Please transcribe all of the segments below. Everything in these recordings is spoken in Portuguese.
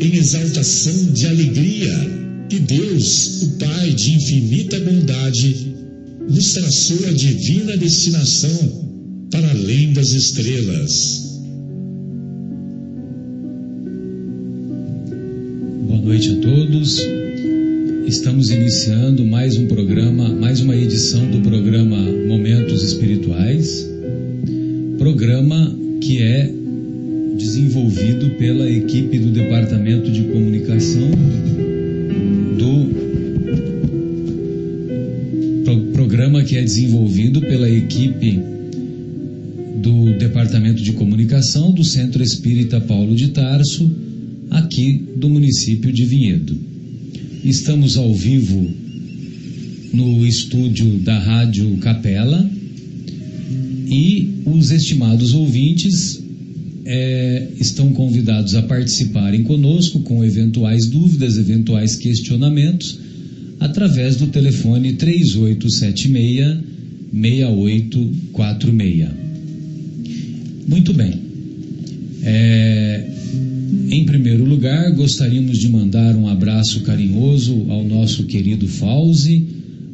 em exaltação de alegria que Deus, o Pai de infinita bondade, nos traçou a divina destinação para além das estrelas. Boa noite a todos. Estamos iniciando mais um programa, mais uma edição do programa Momentos Espirituais. Programa que é desenvolvido pela equipe do Departamento de Comunicação do pro, programa que é desenvolvido pela equipe do Departamento de Comunicação do Centro Espírita Paulo de Tarso, aqui do município de Vinhedo. Estamos ao vivo no estúdio da Rádio Capela e os estimados ouvintes é, estão convidados a participarem conosco com eventuais dúvidas, eventuais questionamentos, através do telefone 3876 6846. Muito bem. É, em primeiro lugar, gostaríamos de mandar um abraço carinhoso ao nosso querido Fauzi,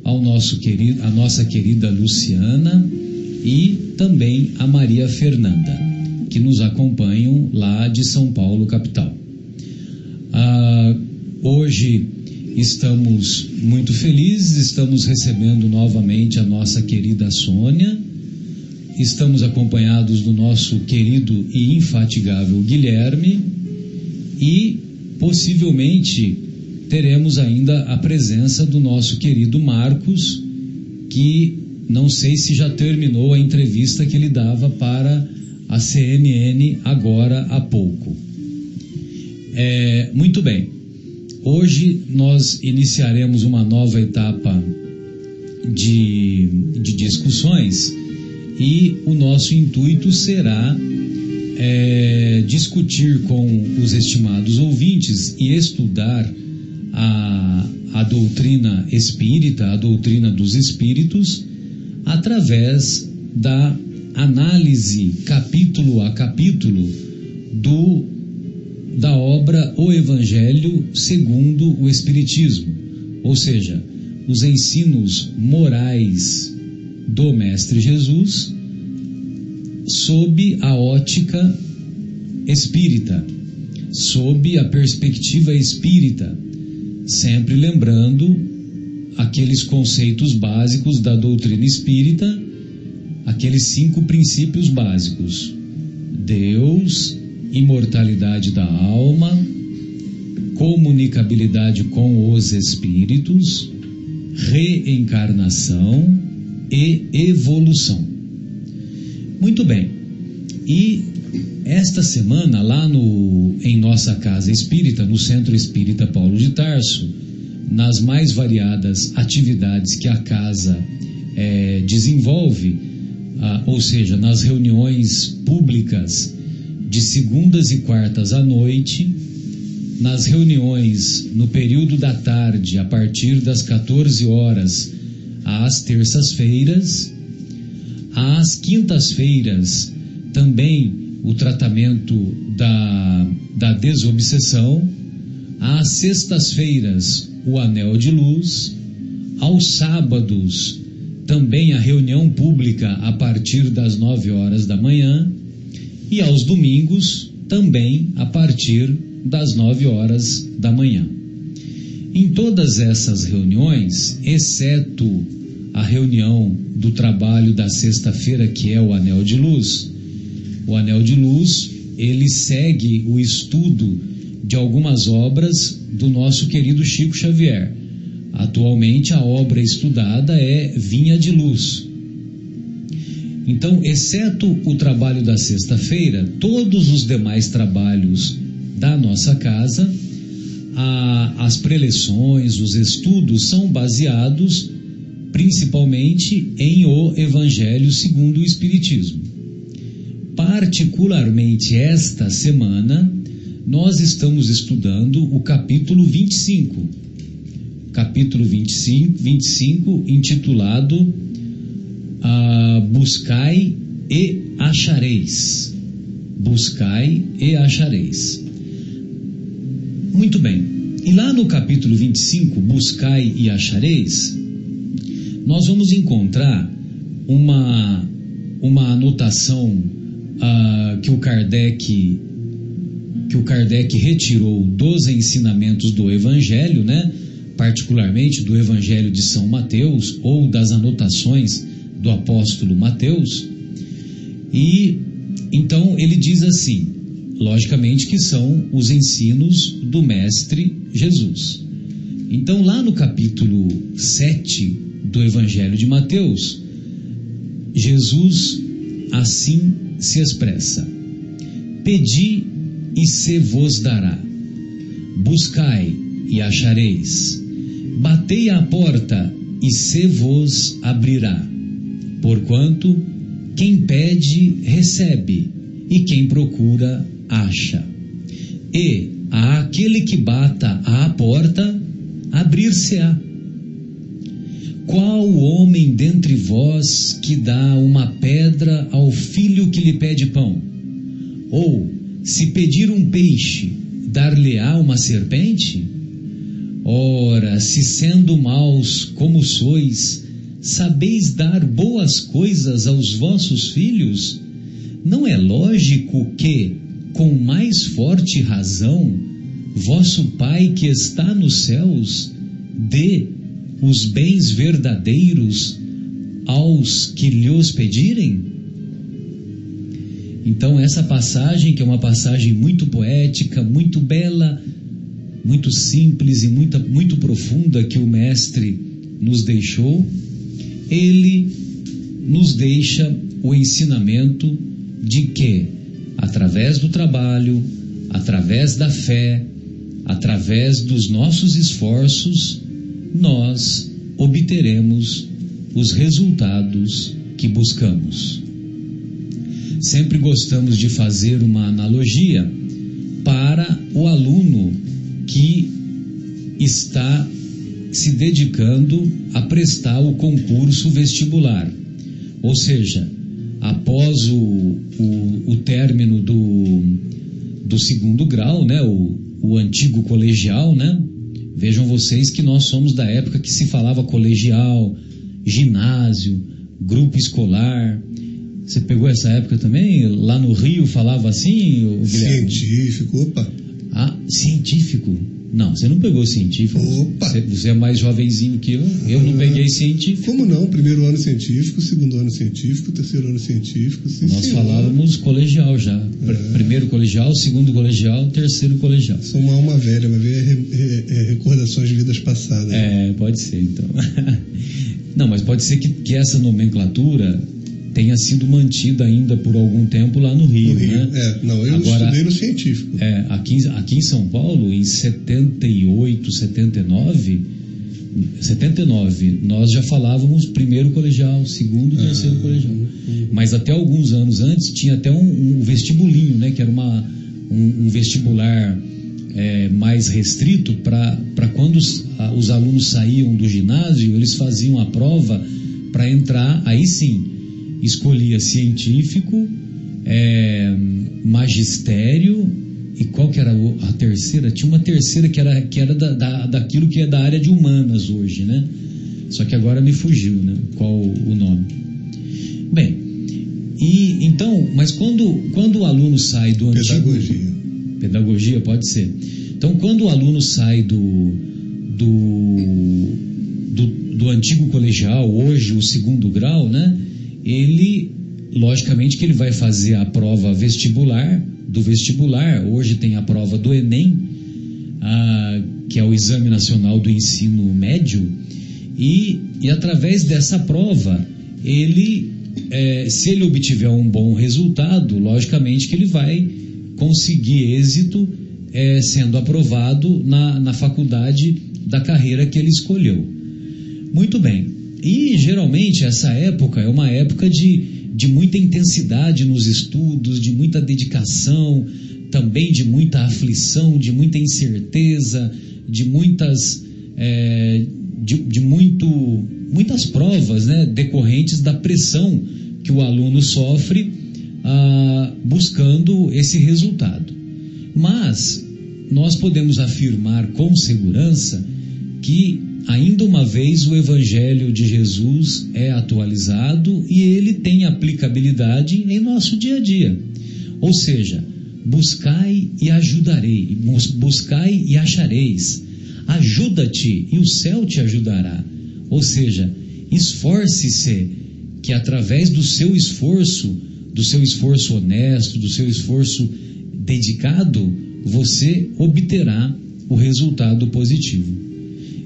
ao nosso querido, a nossa querida Luciana e também a Maria Fernanda que nos acompanham lá de São Paulo, capital. Ah, hoje estamos muito felizes, estamos recebendo novamente a nossa querida Sônia, estamos acompanhados do nosso querido e infatigável Guilherme e possivelmente teremos ainda a presença do nosso querido Marcos, que não sei se já terminou a entrevista que ele dava para a CNN agora há pouco. É, muito bem, hoje nós iniciaremos uma nova etapa de, de discussões e o nosso intuito será é, discutir com os estimados ouvintes e estudar a, a doutrina espírita, a doutrina dos espíritos, através da análise capítulo a capítulo do da obra O Evangelho segundo o Espiritismo, ou seja, os ensinos morais do Mestre Jesus sob a ótica espírita, sob a perspectiva espírita, sempre lembrando aqueles conceitos básicos da doutrina espírita aqueles cinco princípios básicos: Deus, imortalidade da alma, comunicabilidade com os espíritos, reencarnação e evolução. Muito bem. E esta semana, lá no, em nossa casa espírita, no Centro Espírita Paulo de Tarso, nas mais variadas atividades que a casa é, desenvolve, ah, ou seja, nas reuniões públicas de segundas e quartas à noite, nas reuniões no período da tarde, a partir das 14 horas às terças-feiras, às quintas-feiras também o tratamento da, da desobsessão, às sextas-feiras o anel de luz, aos sábados também a reunião pública a partir das 9 horas da manhã e aos domingos também a partir das 9 horas da manhã. Em todas essas reuniões, exceto a reunião do trabalho da sexta-feira, que é o Anel de Luz, o Anel de Luz, ele segue o estudo de algumas obras do nosso querido Chico Xavier. Atualmente a obra estudada é Vinha de Luz. Então, exceto o trabalho da sexta-feira, todos os demais trabalhos da nossa casa, a, as preleções, os estudos são baseados principalmente em o Evangelho segundo o Espiritismo. Particularmente esta semana, nós estamos estudando o capítulo 25. Capítulo 25, 25 intitulado ah, Buscai e achareis. Buscai e achareis. Muito bem. E lá no capítulo 25, Buscai e achareis, nós vamos encontrar uma, uma anotação ah, que o Kardec que o Kardec retirou dos ensinamentos do Evangelho, né? Particularmente do Evangelho de São Mateus ou das anotações do apóstolo Mateus. E então ele diz assim: logicamente que são os ensinos do Mestre Jesus. Então, lá no capítulo 7 do Evangelho de Mateus, Jesus assim se expressa: Pedi e se vos dará, buscai e achareis, batei à porta e se vos abrirá. Porquanto quem pede, recebe, e quem procura, acha. E a aquele que bata à porta, abrir-se-á. Qual homem dentre vós que dá uma pedra ao filho que lhe pede pão? Ou, se pedir um peixe, dar-lhe-á uma serpente? Ora, se sendo maus como sois, sabeis dar boas coisas aos vossos filhos, não é lógico que, com mais forte razão, vosso Pai que está nos céus dê os bens verdadeiros aos que lhe pedirem? Então, essa passagem, que é uma passagem muito poética, muito bela, muito simples e muito, muito profunda que o Mestre nos deixou, ele nos deixa o ensinamento de que, através do trabalho, através da fé, através dos nossos esforços, nós obteremos os resultados que buscamos. Sempre gostamos de fazer uma analogia para o aluno que está se dedicando a prestar o concurso vestibular. Ou seja, após o, o, o término do, do segundo grau, né, o, o antigo colegial, né? Vejam vocês que nós somos da época que se falava colegial, ginásio, grupo escolar. Você pegou essa época também? Lá no Rio falava assim? Científico, opa. Ah, científico. Não, você não pegou científico. Opa! Você, você é mais jovenzinho que eu. Eu não peguei científico. Como não? Primeiro ano científico, segundo ano científico, terceiro ano científico. Sim, Nós senhor. falávamos colegial já. É. Primeiro colegial, segundo colegial, terceiro colegial. Sou uma alma velha, ver é, é, recordações de vidas passadas. É, pode ser então. não, mas pode ser que, que essa nomenclatura tenha sido mantida ainda por algum tempo lá no Rio, no Rio. né? É, não, eu Agora, estudei no científico. É, aqui, aqui em São Paulo, em 78, 79, 79, nós já falávamos primeiro colegial, segundo, terceiro ah, colegial. Uhum. Mas até alguns anos antes tinha até um, um vestibulinho, né? Que era uma, um, um vestibular é, mais restrito para quando os, a, os alunos saíam do ginásio, eles faziam a prova para entrar, aí sim, escolhia científico, é, magistério e qual que era a terceira? Tinha uma terceira que era, que era da, da, daquilo que é da área de humanas hoje, né? Só que agora me fugiu, né? Qual o nome? Bem, e então, mas quando, quando o aluno sai do antigo... Pedagogia. Pedagogia, pode ser. Então, quando o aluno sai do, do, do, do antigo colegial, hoje o segundo grau, né? Ele, logicamente que ele vai fazer a prova vestibular, do vestibular, hoje tem a prova do Enem, ah, que é o Exame Nacional do Ensino Médio, e, e através dessa prova, ele, é, se ele obtiver um bom resultado, logicamente que ele vai conseguir êxito é, sendo aprovado na, na faculdade da carreira que ele escolheu. Muito bem. E geralmente essa época é uma época de, de muita intensidade nos estudos, de muita dedicação, também de muita aflição, de muita incerteza, de muitas. É, de, de muito, muitas provas né, decorrentes da pressão que o aluno sofre ah, buscando esse resultado. Mas nós podemos afirmar com segurança que, ainda uma vez, o Evangelho de Jesus é atualizado e ele tem aplicabilidade em nosso dia a dia. Ou seja, buscai e ajudarei, buscai e achareis. Ajuda-te e o céu te ajudará. Ou seja, esforce-se que através do seu esforço, do seu esforço honesto, do seu esforço dedicado, você obterá o resultado positivo.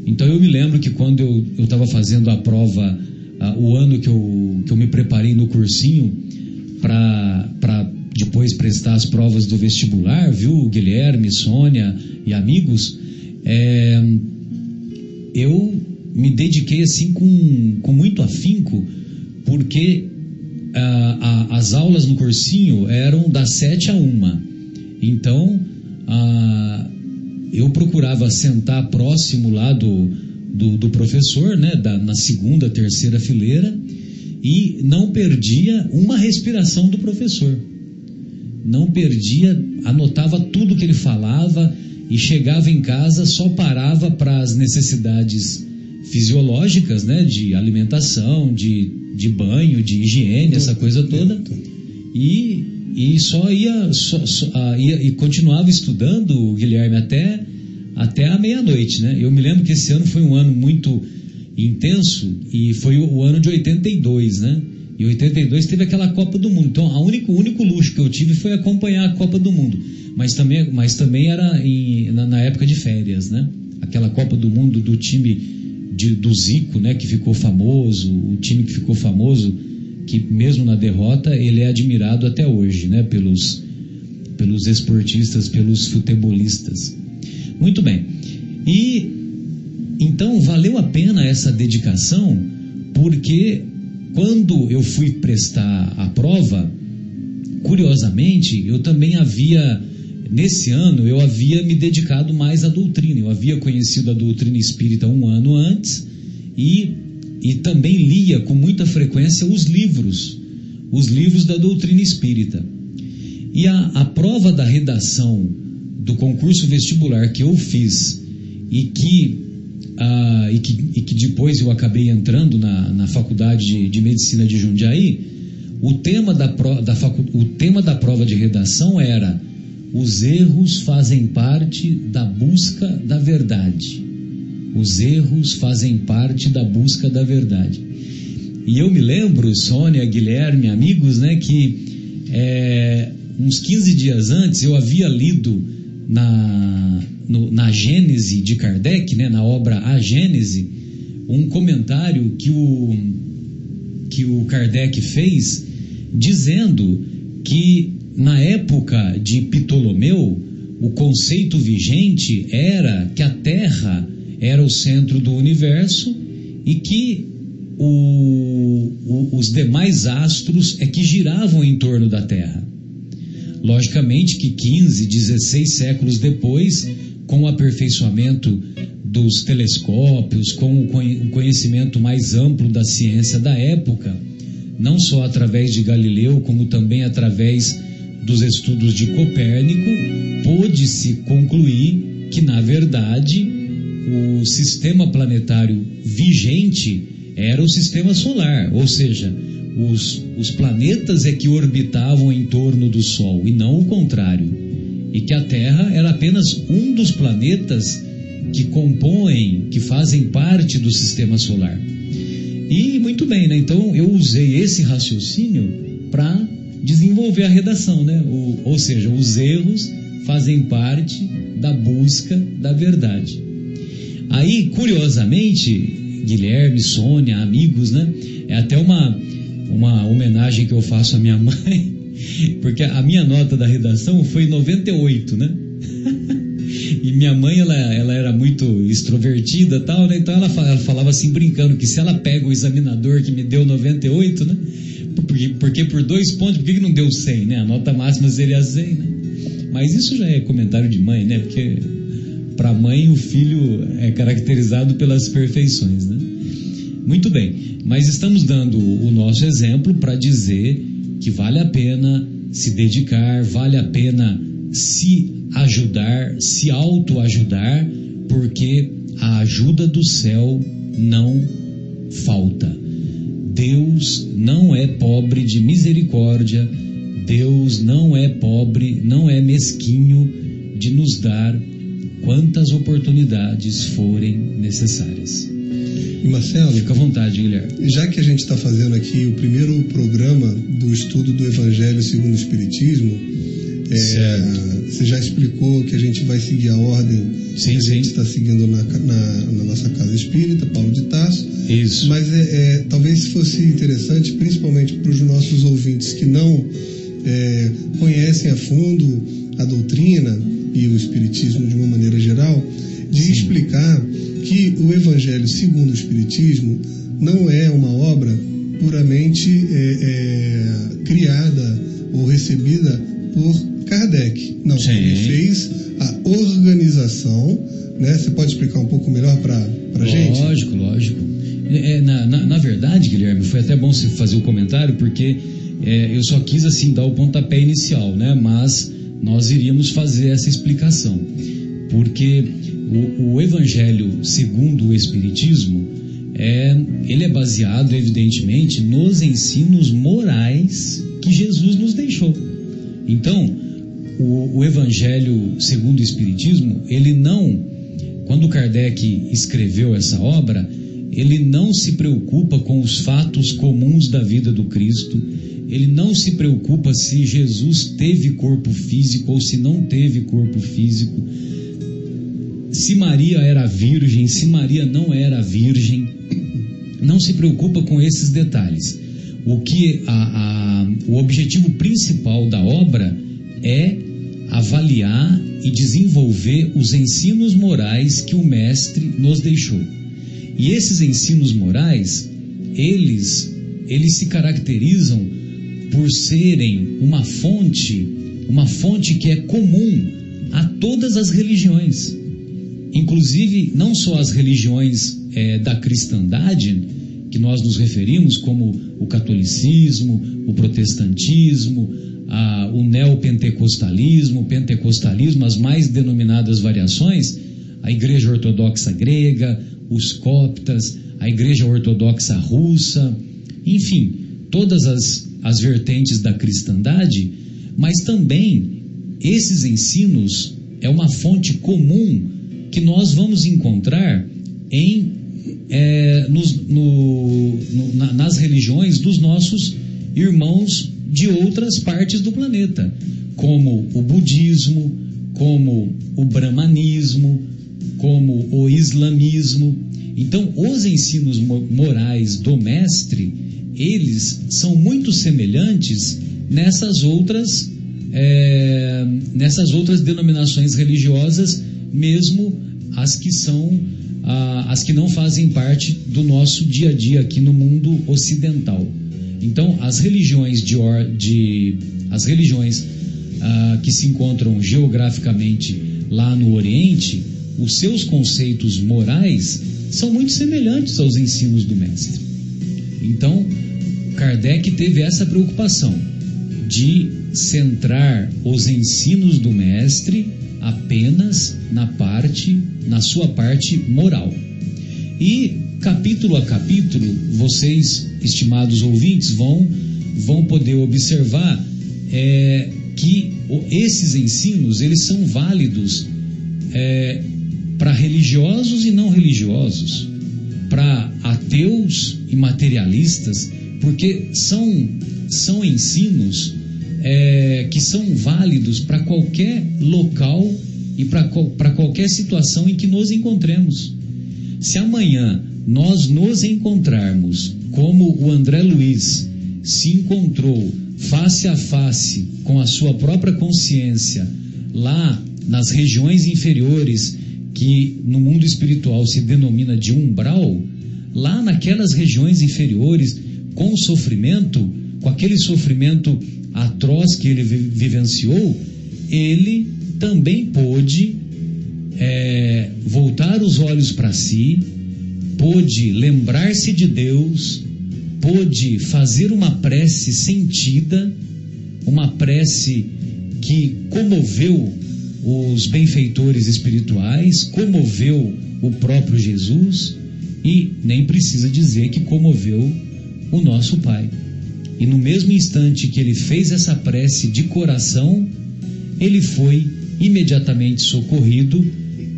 Então eu me lembro que quando eu estava fazendo a prova, uh, o ano que eu, que eu me preparei no cursinho para depois prestar as provas do vestibular, viu, Guilherme, Sônia e amigos, é, eu me dediquei assim com, com muito afinco, porque uh, a, as aulas no cursinho eram das sete a uma. Então, ah, eu procurava sentar próximo lá do, do, do professor, né, da, na segunda, terceira fileira, e não perdia uma respiração do professor. Não perdia, anotava tudo que ele falava e chegava em casa, só parava para as necessidades fisiológicas, né, de alimentação, de, de banho, de higiene, essa coisa toda. E e só ia, só, só, uh, ia e continuava estudando Guilherme até até a meia-noite, né? Eu me lembro que esse ano foi um ano muito intenso e foi o, o ano de 82, né? E 82 teve aquela Copa do Mundo. Então, a único, o único luxo que eu tive foi acompanhar a Copa do Mundo. Mas também, mas também era em, na, na, época de férias, né? Aquela Copa do Mundo do time de, do Zico, né? Que ficou famoso, o time que ficou famoso que mesmo na derrota ele é admirado até hoje, né, pelos pelos esportistas, pelos futebolistas. Muito bem. E então valeu a pena essa dedicação, porque quando eu fui prestar a prova, curiosamente, eu também havia nesse ano eu havia me dedicado mais à doutrina. Eu havia conhecido a doutrina espírita um ano antes e e também lia com muita frequência os livros, os livros da doutrina espírita. E a, a prova da redação do concurso vestibular que eu fiz e que, ah, e que, e que depois eu acabei entrando na, na faculdade de, de medicina de Jundiaí, o tema da, pro, da facu, o tema da prova de redação era os erros fazem parte da busca da verdade. Os erros fazem parte da busca da verdade. E eu me lembro, Sônia, Guilherme, amigos, né, que é, uns 15 dias antes eu havia lido na, no, na Gênese de Kardec, né, na obra A Gênese, um comentário que o, que o Kardec fez dizendo que na época de Ptolomeu o conceito vigente era que a Terra era o centro do universo e que o, o, os demais astros é que giravam em torno da Terra. Logicamente que 15, 16 séculos depois, com o aperfeiçoamento dos telescópios, com o conhecimento mais amplo da ciência da época, não só através de Galileu, como também através dos estudos de Copérnico, pôde-se concluir que, na verdade, o sistema planetário vigente era o sistema solar, ou seja, os, os planetas é que orbitavam em torno do Sol e não o contrário. E que a Terra era apenas um dos planetas que compõem, que fazem parte do sistema solar. E muito bem, né? Então eu usei esse raciocínio para desenvolver a redação, né? O, ou seja, os erros fazem parte da busca da verdade. Aí, curiosamente, Guilherme, Sônia, amigos, né? É até uma, uma homenagem que eu faço à minha mãe, porque a minha nota da redação foi 98, né? E minha mãe, ela, ela era muito extrovertida tal, né? Então ela, ela falava assim, brincando, que se ela pega o examinador que me deu 98, né? Porque, porque por dois pontos, por que, não deu 100, né? A nota máxima seria 100, né? Mas isso já é comentário de mãe, né? Porque para mãe o filho é caracterizado pelas perfeições, né? Muito bem, mas estamos dando o nosso exemplo para dizer que vale a pena se dedicar, vale a pena se ajudar, se autoajudar, porque a ajuda do céu não falta. Deus não é pobre de misericórdia, Deus não é pobre, não é mesquinho de nos dar quantas oportunidades forem necessárias. E Marcelo, Fica à vontade, Guilherme. já que a gente está fazendo aqui o primeiro programa do estudo do Evangelho segundo o Espiritismo, é, você já explicou que a gente vai seguir a ordem Sim, que a gente está seguindo na, na- na nossa casa espírita, Paulo de Tarso. Isso. Mas é, é, talvez fosse interessante, principalmente para os nossos ouvintes que não é, conhecem a fundo a doutrina e o Espiritismo de uma maneira geral, de Sim. explicar que o Evangelho segundo o Espiritismo não é uma obra puramente é, é, criada ou recebida por Kardec. Não, Sim. ele fez a organização. Né? Você pode explicar um pouco melhor para a gente? Lógico, lógico. É, na, na, na verdade, Guilherme, foi até bom você fazer o comentário, porque é, eu só quis assim dar o pontapé inicial, né? Mas nós iríamos fazer essa explicação. Porque o, o Evangelho segundo o Espiritismo, é, ele é baseado, evidentemente, nos ensinos morais que Jesus nos deixou. Então, o, o Evangelho segundo o Espiritismo, ele não quando Kardec escreveu essa obra, ele não se preocupa com os fatos comuns da vida do Cristo, ele não se preocupa se Jesus teve corpo físico ou se não teve corpo físico, se Maria era virgem, se Maria não era virgem, não se preocupa com esses detalhes. O que a, a, o objetivo principal da obra é avaliar e desenvolver os ensinos morais que o mestre nos deixou. E esses ensinos morais, eles eles se caracterizam por serem uma fonte, uma fonte que é comum a todas as religiões. Inclusive, não só as religiões eh, da cristandade, que nós nos referimos, como o catolicismo, o protestantismo, a, o neopentecostalismo, o pentecostalismo, as mais denominadas variações, a Igreja Ortodoxa Grega, os coptas, a Igreja Ortodoxa Russa, enfim, todas as, as vertentes da cristandade, mas também esses ensinos é uma fonte comum que nós vamos encontrar em, é, nos, no, no, na, nas religiões dos nossos irmãos de outras partes do planeta, como o budismo, como o brahmanismo, como o islamismo. Então, os ensinos morais do mestre, eles são muito semelhantes nessas outras, é, nessas outras denominações religiosas, mesmo as que são ah, as que não fazem parte do nosso dia a dia aqui no mundo ocidental. Então, as religiões de, or, de as religiões ah, que se encontram geograficamente lá no Oriente, os seus conceitos morais são muito semelhantes aos ensinos do mestre. Então, Kardec teve essa preocupação de centrar os ensinos do mestre apenas na parte, na sua parte moral. E capítulo a capítulo, vocês, estimados ouvintes, vão vão poder observar é, que esses ensinos eles são válidos é, para religiosos e não religiosos, para ateus e materialistas, porque são, são ensinos é, que são válidos para qualquer local e para qualquer situação em que nos encontremos. Se amanhã nós nos encontrarmos como o André Luiz se encontrou face a face com a sua própria consciência lá nas regiões inferiores que no mundo espiritual se denomina de umbral, lá naquelas regiões inferiores com sofrimento, com aquele sofrimento atroz que ele vivenciou, ele também pôde é, voltar os olhos para si, pôde lembrar-se de Deus, pôde fazer uma prece sentida, uma prece que comoveu os benfeitores espirituais, comoveu o próprio Jesus e nem precisa dizer que comoveu o nosso Pai. E no mesmo instante que ele fez essa prece de coração, ele foi imediatamente socorrido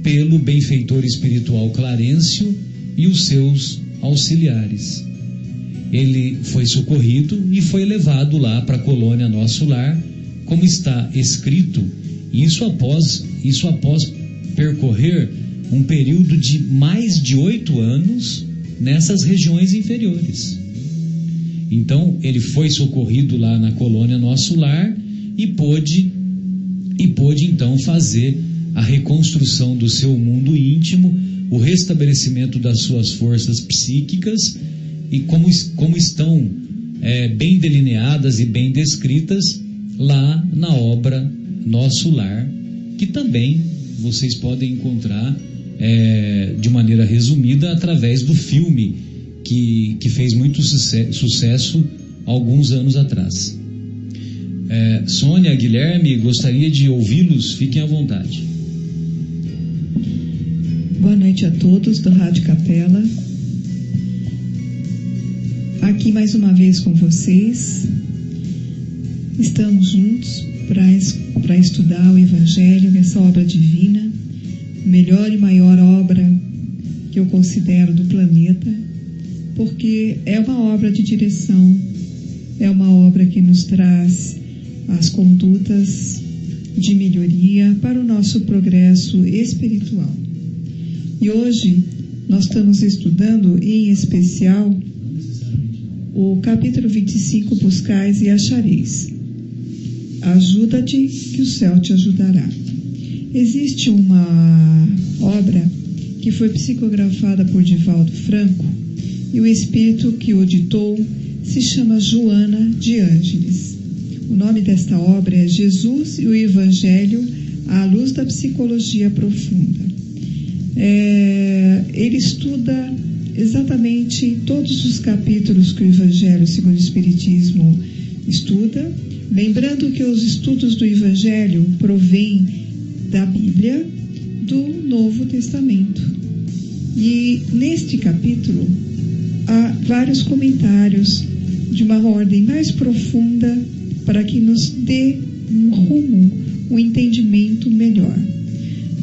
pelo benfeitor espiritual Clarencio e os seus auxiliares. Ele foi socorrido e foi levado lá para a colônia Nosso Lar, como está escrito, isso após, isso após percorrer um período de mais de oito anos nessas regiões inferiores. Então ele foi socorrido lá na colônia Nosso Lar e pôde e pôde então fazer a reconstrução do seu mundo íntimo, o restabelecimento das suas forças psíquicas e como, como estão é, bem delineadas e bem descritas lá na obra Nosso Lar, que também vocês podem encontrar é, de maneira resumida através do filme que, que fez muito sucesso alguns anos atrás. É, Sônia, Guilherme, gostaria de ouvi-los, fiquem à vontade. Boa noite a todos do Rádio Capela. Aqui mais uma vez com vocês. Estamos juntos para estudar o Evangelho, essa obra divina, melhor e maior obra que eu considero do planeta, porque é uma obra de direção, é uma obra que nos traz as condutas de melhoria para o nosso progresso espiritual. E hoje nós estamos estudando em especial o capítulo 25, Buscais e Achareis. Ajuda-te, que o céu te ajudará. Existe uma obra que foi psicografada por Divaldo Franco e o espírito que o ditou se chama Joana de Ângeles. O nome desta obra é Jesus e o Evangelho à luz da psicologia profunda. É, ele estuda exatamente todos os capítulos que o Evangelho segundo o Espiritismo estuda, lembrando que os estudos do Evangelho provêm da Bíblia, do Novo Testamento. E neste capítulo há vários comentários de uma ordem mais profunda para que nos dê um rumo, um entendimento melhor.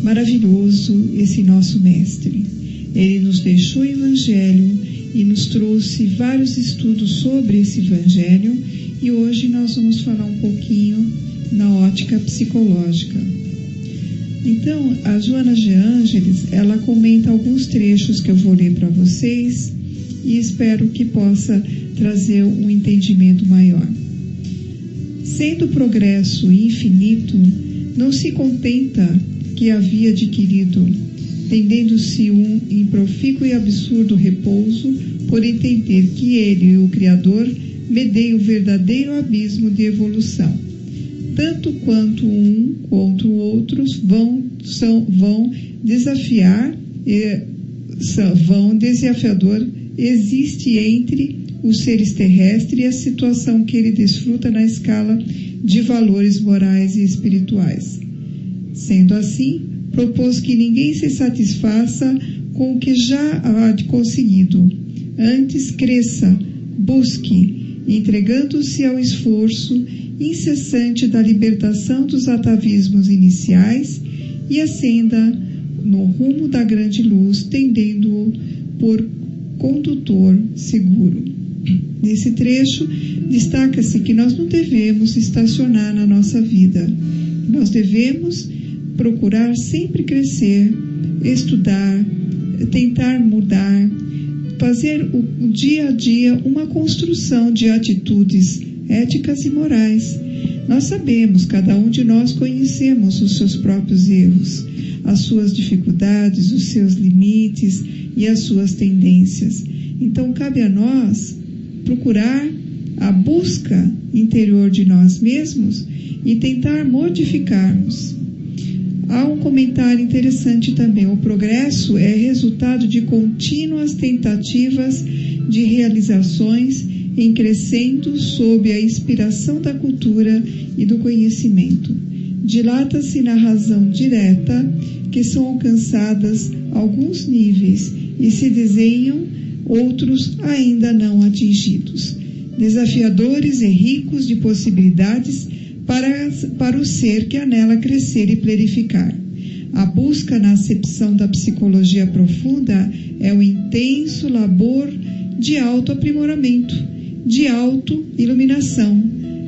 Maravilhoso esse nosso Mestre. Ele nos deixou o Evangelho e nos trouxe vários estudos sobre esse Evangelho e hoje nós vamos falar um pouquinho na ótica psicológica. Então, a Joana de Ângeles, ela comenta alguns trechos que eu vou ler para vocês e espero que possa trazer um entendimento maior. Sendo o progresso infinito, não se contenta que havia adquirido, tendendo-se um improfícuo e absurdo repouso por entender que ele, o Criador, medei o verdadeiro abismo de evolução. Tanto quanto um quanto outros vão, são, vão desafiar, e, são, vão desafiador existe entre os seres terrestres e a situação que ele desfruta na escala de valores morais e espirituais. Sendo assim, propôs que ninguém se satisfaça com o que já há conseguido. Antes cresça, busque, entregando-se ao esforço incessante da libertação dos atavismos iniciais e acenda no rumo da grande luz, tendendo-o por condutor seguro. Nesse trecho, destaca-se que nós não devemos estacionar na nossa vida. Nós devemos procurar sempre crescer, estudar, tentar mudar, fazer o, dia a dia uma construção de atitudes éticas e morais. Nós sabemos, cada um de nós conhecemos os seus próprios erros, as suas dificuldades, os seus limites e as suas tendências. Então, cabe a nós procurar a busca interior de nós mesmos e tentar modificarmos. Há um comentário interessante também. O progresso é resultado de contínuas tentativas de realizações em crescendo sob a inspiração da cultura e do conhecimento. Dilata-se na razão direta que são alcançadas alguns níveis e se desenham outros ainda não atingidos, desafiadores e ricos de possibilidades para, para o ser que anela crescer e plenificar. A busca na acepção da psicologia profunda é o intenso labor de autoaprimoramento, de auto-iluminação,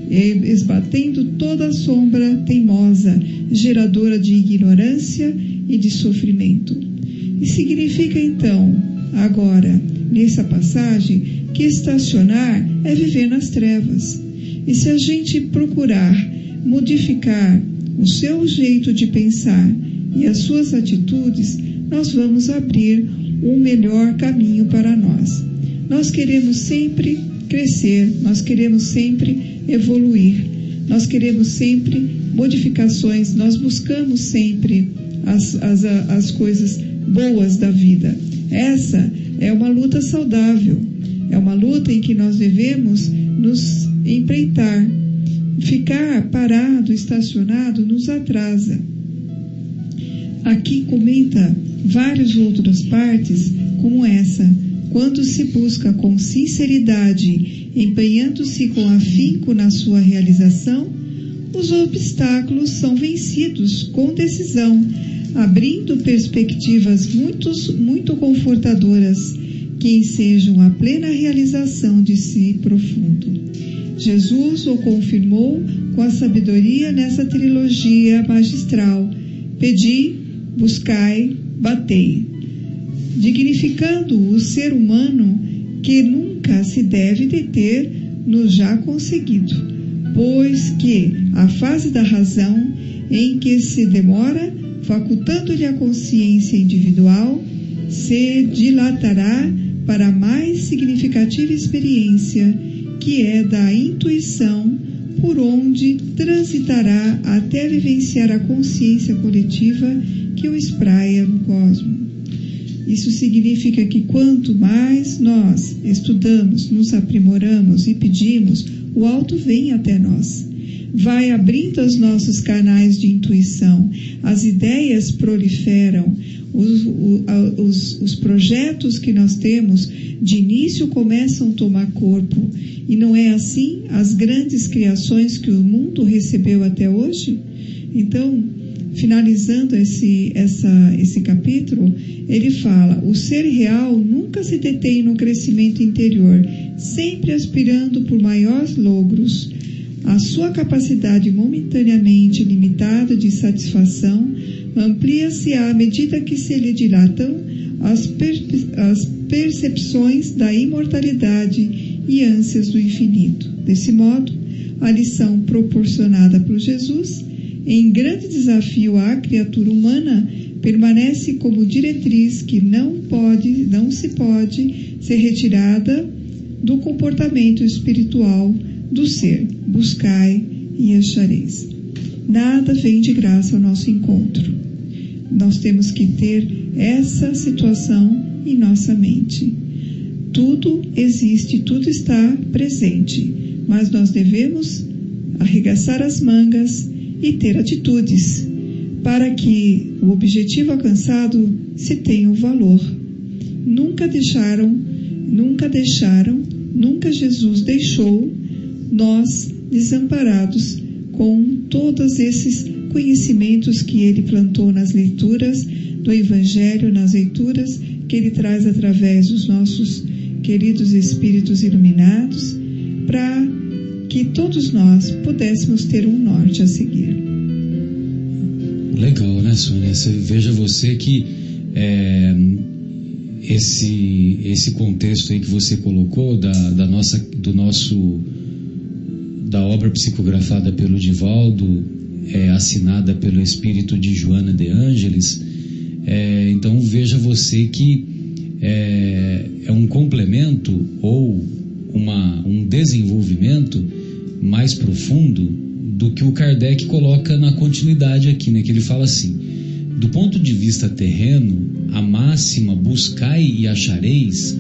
esbatendo toda sombra teimosa, geradora de ignorância e de sofrimento. E significa então, agora, nessa passagem, que estacionar é viver nas trevas. E se a gente procurar modificar o seu jeito de pensar e as suas atitudes, nós vamos abrir um melhor caminho para nós. Nós queremos sempre crescer, nós queremos sempre evoluir, nós queremos sempre modificações, nós buscamos sempre as, as, as coisas boas da vida. Essa é uma luta saudável, é uma luta em que nós devemos nos empreitar. Ficar parado, estacionado, nos atrasa. Aqui comenta várias outras partes, como essa. Quando se busca com sinceridade, empenhando-se com afinco na sua realização, os obstáculos são vencidos com decisão, abrindo perspectivas muito, muito confortadoras que ensejam a plena realização de si profundo. Jesus o confirmou com a sabedoria nessa trilogia magistral: Pedi, buscai, batei, dignificando o ser humano que nunca se deve deter no já conseguido, pois que a fase da razão em que se demora, facultando-lhe a consciência individual, se dilatará para a mais significativa experiência, que é da intuição, por onde transitará até vivenciar a consciência coletiva que o espraia no cosmos. Isso significa que quanto mais nós estudamos, nos aprimoramos e pedimos, o alto vem até nós. Vai abrindo os nossos canais de intuição, as ideias proliferam, os, os, os projetos que nós temos de início começam a tomar corpo. E não é assim as grandes criações que o mundo recebeu até hoje? Então, finalizando esse, essa, esse capítulo, ele fala: o ser real nunca se detém no crescimento interior, sempre aspirando por maiores logros. A sua capacidade momentaneamente limitada de satisfação amplia-se à medida que se lhe dilatam as, per as percepções da imortalidade e ânsias do infinito. Desse modo, a lição proporcionada por Jesus em grande desafio à criatura humana, permanece como diretriz que não pode, não se pode ser retirada do comportamento espiritual do ser. Buscai e achareis. Nada vem de graça ao nosso encontro. Nós temos que ter essa situação em nossa mente. Tudo existe, tudo está presente, mas nós devemos arregaçar as mangas e ter atitudes para que o objetivo alcançado se tenha um valor. Nunca deixaram, nunca deixaram, nunca Jesus deixou nós desamparados com todos esses conhecimentos que ele plantou nas leituras do Evangelho nas leituras que ele traz através dos nossos queridos espíritos iluminados, para que todos nós pudéssemos ter um norte a seguir. Legal, né, Sônia? veja você que é, esse, esse contexto aí que você colocou da, da nossa, do nosso da obra psicografada pelo Divaldo, é, assinada pelo espírito de Joana de Ângeles, é, então veja você que é, é um complemento ou uma, um desenvolvimento mais profundo do que o Kardec coloca na continuidade aqui, né? Que ele fala assim: do ponto de vista terreno, a máxima buscai e achareis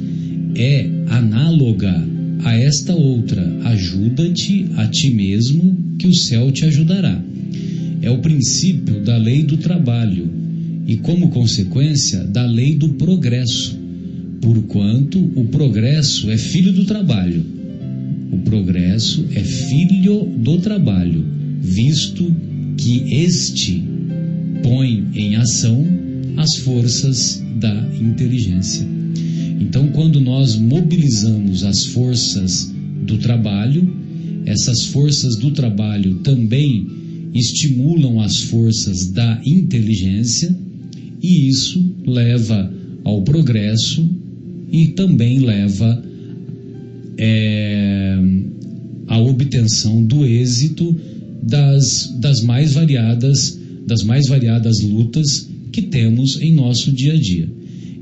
é análoga a esta outra: ajuda-te a ti mesmo, que o céu te ajudará. É o princípio da lei do trabalho e, como consequência, da lei do progresso, porquanto o progresso é filho do trabalho. O progresso é filho do trabalho, visto que este põe em ação as forças da inteligência. Então, quando nós mobilizamos as forças do trabalho, essas forças do trabalho também estimulam as forças da inteligência, e isso leva ao progresso e também leva é, à obtenção do êxito das, das mais variadas das mais variadas lutas que temos em nosso dia a dia.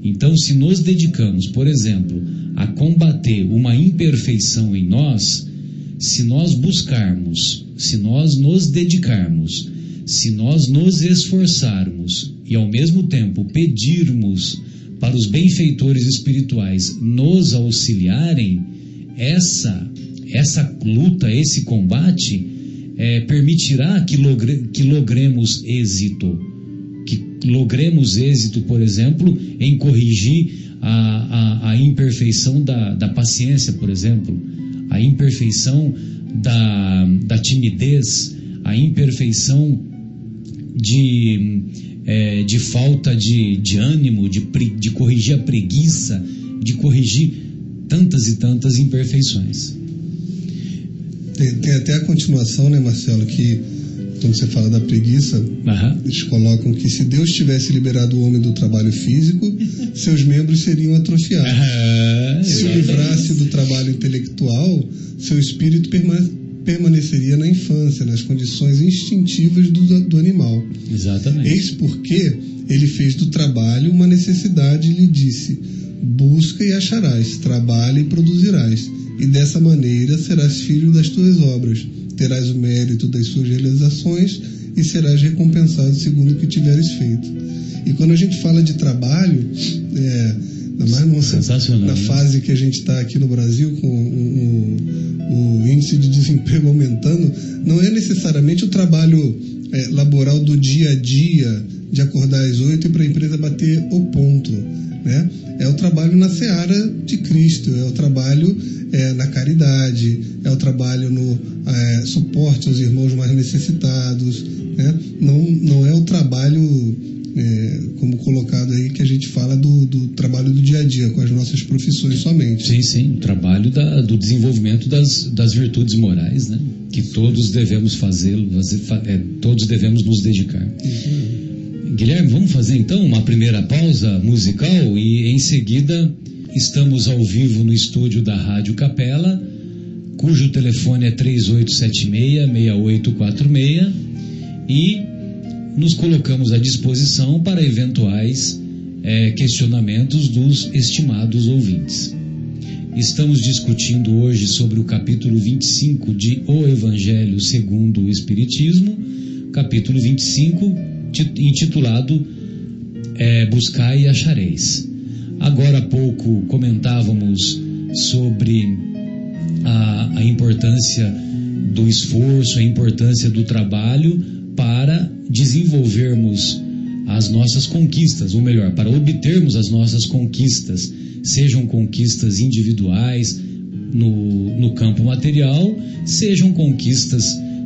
Então, se nos dedicamos, por exemplo, a combater uma imperfeição em nós, se nós buscarmos, se nós nos dedicarmos, se nós nos esforçarmos e ao mesmo tempo pedirmos para os benfeitores espirituais nos auxiliarem, essa essa luta, esse combate é, permitirá que, logre, que logremos êxito. Logremos êxito, por exemplo, em corrigir a, a, a imperfeição da, da paciência, por exemplo, a imperfeição da, da timidez, a imperfeição de, é, de falta de, de ânimo, de, de corrigir a preguiça, de corrigir tantas e tantas imperfeições. Tem, tem, até a continuação, né, Marcelo, que quando você fala da preguiça, uhum. eles colocam que se Deus tivesse liberado o homem do trabalho físico, seus membros seriam atrofiados. Uhum, se o livrasse do trabalho intelectual, seu espírito permaneceria na infância, nas condições instintivas do, do animal. Exatamente. Eis porque ele fez do trabalho uma necessidade e lhe disse: Busca e acharás, trabalha e produzirás e dessa maneira serás filho das tuas obras, terás o mérito das suas realizações e serás recompensado segundo o que tiveres feito. E quando a gente fala de trabalho, é, ainda mais numa, na né? fase que a gente está aqui no Brasil, com o, o, o, índice de desemprego aumentando, não é necessariamente o trabalho é, laboral do dia a dia, de acordar às oito e para a empresa bater o ponto. Né? É o trabalho na seara de Cristo, é o trabalho é, na caridade, é o trabalho no é, suporte aos irmãos mais necessitados. Né? Não, não é o trabalho, é, como colocado aí, que a gente fala do, do, trabalho do dia a dia, com as nossas profissões somente. Sim, sim, o trabalho da, do desenvolvimento das, das virtudes morais, né? que todos devemos fazê-lo, fazer, é, todos devemos nos dedicar. Uhum. Guilherme, vamos fazer então uma primeira pausa musical e em seguida estamos ao vivo no estúdio da Rádio Capela, cujo telefone é 3876-6846 e nos colocamos à disposição para eventuais é, questionamentos dos estimados ouvintes. Estamos discutindo hoje sobre o capítulo 25 de O Evangelho segundo o Espiritismo, capítulo 25 intitulado é, Buscai e Achareis. Agora há pouco comentávamos sobre a, a importância do esforço, a importância do trabalho para desenvolvermos as nossas conquistas, ou melhor, para obtermos as nossas conquistas, sejam conquistas individuais no, no campo material, sejam conquistas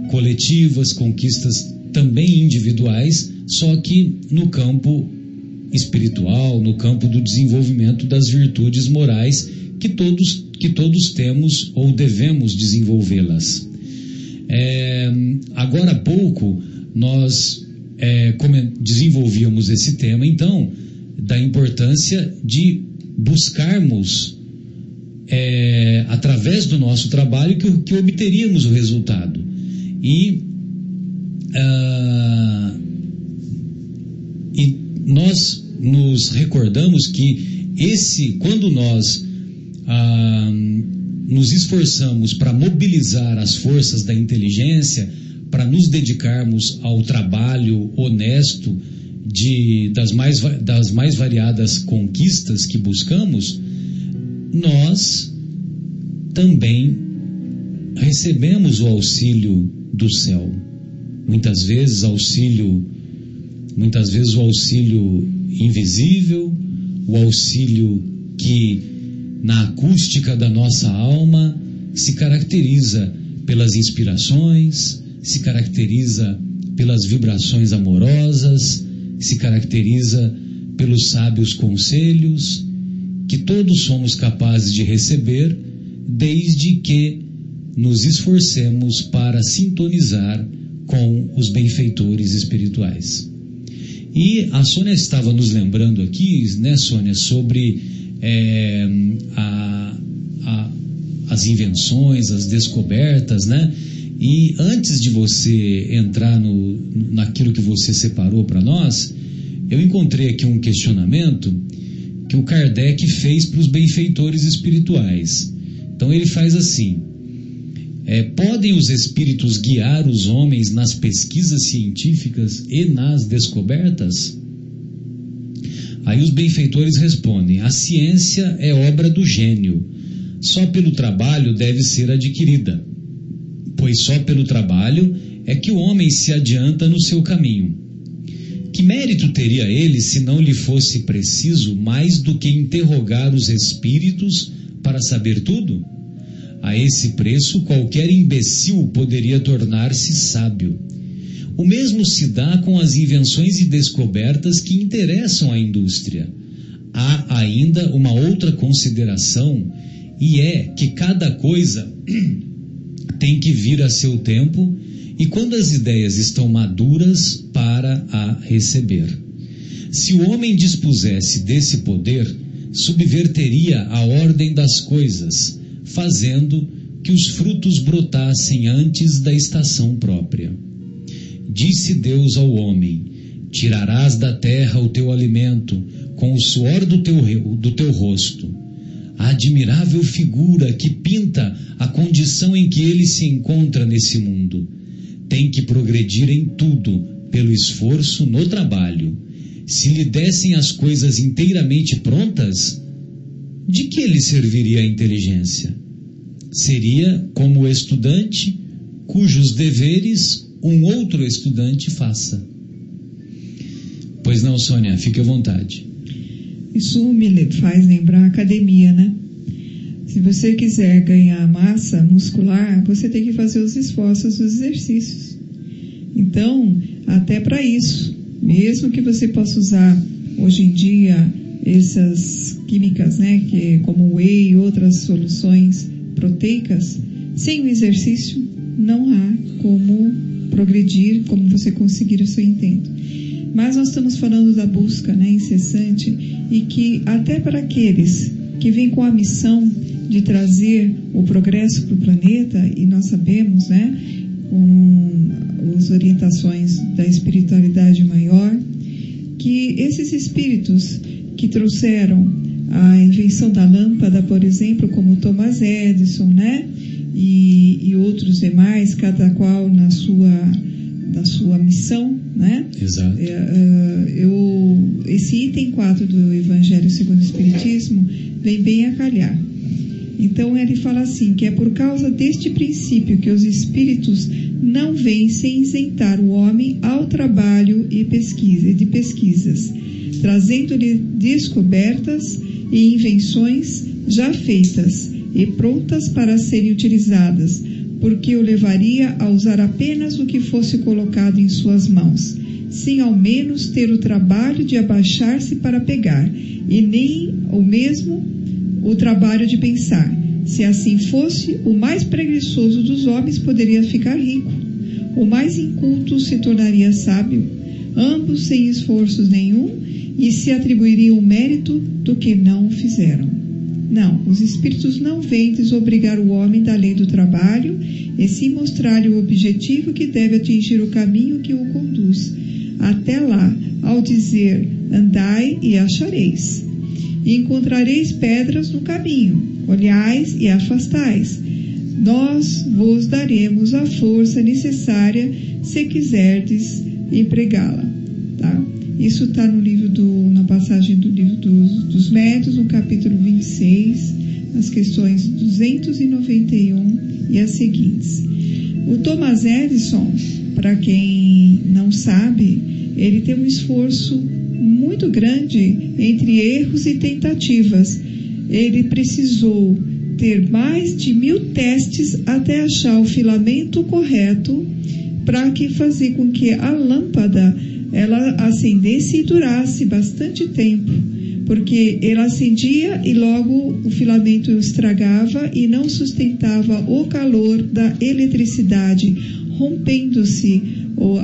coletivas, conquistas também individuais, só que no campo espiritual, no campo do desenvolvimento das virtudes morais que todos, que todos temos ou devemos desenvolvê-las. É, agora há pouco nós é, desenvolvíamos esse tema, então, da importância de buscarmos, é, através do nosso trabalho, que, que obteríamos o resultado. E, uh, e nós nos recordamos que esse, quando nós ah, nos esforçamos para mobilizar as forças da inteligência, para nos dedicarmos ao trabalho honesto de, das, mais, das mais variadas conquistas que buscamos, nós também recebemos o auxílio do céu. Muitas vezes auxílio, muitas vezes o auxílio invisível, o auxílio que na acústica da nossa alma se caracteriza pelas inspirações, se caracteriza pelas vibrações amorosas, se caracteriza pelos sábios conselhos que todos somos capazes de receber, desde que nos esforcemos para sintonizar com os benfeitores espirituais. E a Sônia estava nos lembrando aqui, né, Sônia, sobre é, a, a, as invenções, as descobertas, né? E antes de você entrar no, naquilo que você separou para nós, eu encontrei aqui um questionamento que o Kardec fez para os benfeitores espirituais. Então ele faz assim: é, podem os espíritos guiar os homens nas pesquisas científicas e nas descobertas? Aí os benfeitores respondem: a ciência é obra do gênio, só pelo trabalho deve ser adquirida pois só pelo trabalho é que o homem se adianta no seu caminho. Que mérito teria ele se não lhe fosse preciso mais do que interrogar os espíritos para saber tudo? A esse preço, qualquer imbecil poderia tornar-se sábio. O mesmo se dá com as invenções e descobertas que interessam a indústria. Há ainda uma outra consideração, e é que cada coisa tem que vir a seu tempo e quando as ideias estão maduras para a receber. Se o homem dispusesse desse poder, subverteria a ordem das coisas, fazendo que os frutos brotassem antes da estação própria. Disse Deus ao homem: Tirarás da terra o teu alimento com o suor do teu, do teu rosto a admirável figura que pinta a condição em que ele se encontra nesse mundo. Tem que progredir em tudo pelo esforço no trabalho. Se lhe dessem as coisas inteiramente prontas, de que lhe serviria a inteligência? Seria como o estudante cujos deveres um outro estudante faça. Pois não, Sônia, fique à vontade. Isso me faz lembrar a academia, né? Se você quiser ganhar massa muscular, você tem que fazer os esforços, os exercícios. Então, até para isso, mesmo que você possa usar hoje em dia essas químicas, né, que como whey e outras soluções proteicas, sem o exercício não há como progredir, como você conseguir o seu intento. Mas nós estamos falando da busca né, incessante e que até para aqueles que vêm com a missão de trazer o progresso para o planeta, e nós sabemos, né, com as orientações da espiritualidade maior, que esses espíritos que trouxeram a invenção da lâmpada, por exemplo, como Thomas Edison, né, e, e outros demais, cada qual na sua da sua missão, né? Exato. É, uh, eu, esse item 4 do Evangelho segundo o Espiritismo vem bem a calhar. Então ele fala assim, que é por causa deste princípio que os espíritos não vêm sem isentar o homem ao trabalho e pesquisa, de pesquisas, trazendo-lhe descobertas e invenções já feitas e prontas para serem utilizadas, porque o levaria a usar apenas o que fosse colocado em suas mãos, sem ao menos ter o trabalho de abaixar-se para pegar, e nem o mesmo o trabalho de pensar. Se assim fosse, o mais preguiçoso dos homens poderia ficar rico, o mais inculto se tornaria sábio, ambos sem esforços nenhum, e se atribuiriam o mérito do que não fizeram. Não, os espíritos não vêm desobrigar o homem da lei do trabalho, e sim mostrar-lhe o objetivo que deve atingir o caminho que o conduz. Até lá, ao dizer: Andai e achareis, e encontrareis pedras no caminho, olhais e afastais. Nós vos daremos a força necessária se quiserdes empregá-la. Tá? Isso está no livro do, na passagem do livro dos, dos médios, no capítulo 26, as questões 291 e as seguintes. O Thomas Edison, para quem não sabe, ele tem um esforço muito grande entre erros e tentativas. Ele precisou ter mais de mil testes até achar o filamento correto para que fazer com que a lâmpada ela acendesse e durasse bastante tempo, porque ela acendia e logo o filamento estragava e não sustentava o calor da eletricidade, rompendo-se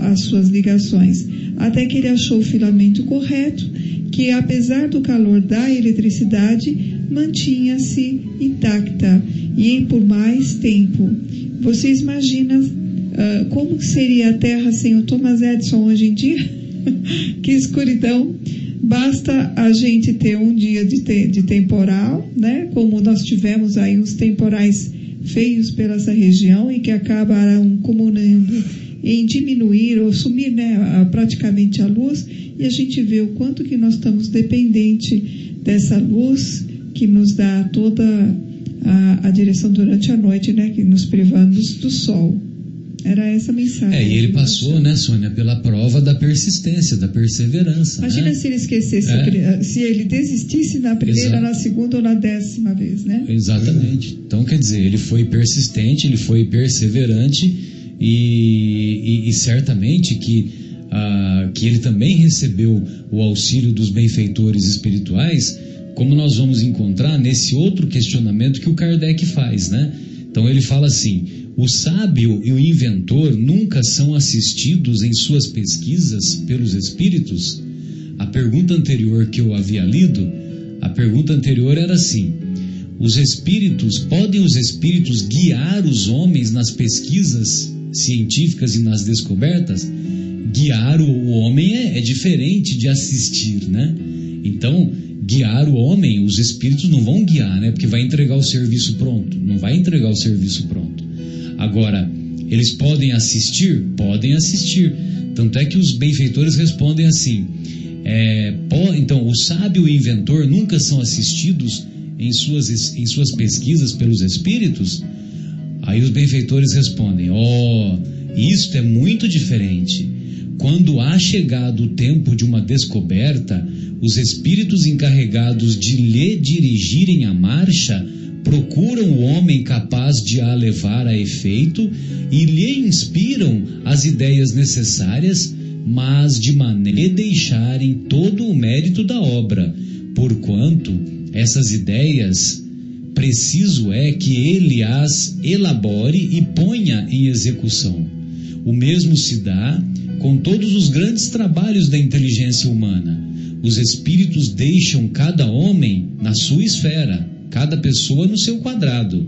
as suas ligações, até que ele achou o filamento correto, que apesar do calor da eletricidade, mantinha-se intacta. E por mais tempo. Vocês imaginam uh, como seria a Terra sem o Thomas Edison hoje em dia? que escuridão! Basta a gente ter um dia de, te de temporal, né? Como nós tivemos aí uns temporais feios pela essa região e que acabaram comunando em diminuir ou sumir né, praticamente a luz e a gente vê o quanto que nós estamos dependentes dessa luz que nos dá toda a, a direção durante a noite, né, que nos privando do sol. Era essa a mensagem. É, e ele passou, né, Sônia, pela prova da persistência, da perseverança. Imagina né? se ele esquecesse, é. se ele desistisse na primeira, Exato. na segunda ou na décima vez, né? Exatamente. Então, quer dizer, ele foi persistente, ele foi perseverante e, e, e certamente que, ah, que ele também recebeu o auxílio dos benfeitores espirituais, como nós vamos encontrar nesse outro questionamento que o Kardec faz, né? Então ele fala assim: o sábio e o inventor nunca são assistidos em suas pesquisas pelos espíritos? A pergunta anterior que eu havia lido, a pergunta anterior era assim: os espíritos, podem os espíritos guiar os homens nas pesquisas científicas e nas descobertas? Guiar o homem é, é diferente de assistir, né? Então, guiar o homem, os espíritos não vão guiar, né? Porque vai entregar o serviço pronto. Não vai entregar o serviço pronto. Agora, eles podem assistir? Podem assistir. Tanto é que os benfeitores respondem assim: é, então, o sábio e o inventor nunca são assistidos em suas, em suas pesquisas pelos espíritos? Aí os benfeitores respondem: Oh, isto é muito diferente. Quando há chegado o tempo de uma descoberta, os espíritos encarregados de lhe dirigirem a marcha procuram o homem capaz de a levar a efeito e lhe inspiram as ideias necessárias, mas de maneira deixarem todo o mérito da obra, porquanto essas ideias preciso é que ele as elabore e ponha em execução. O mesmo se dá com todos os grandes trabalhos da inteligência humana. Os espíritos deixam cada homem na sua esfera, cada pessoa no seu quadrado.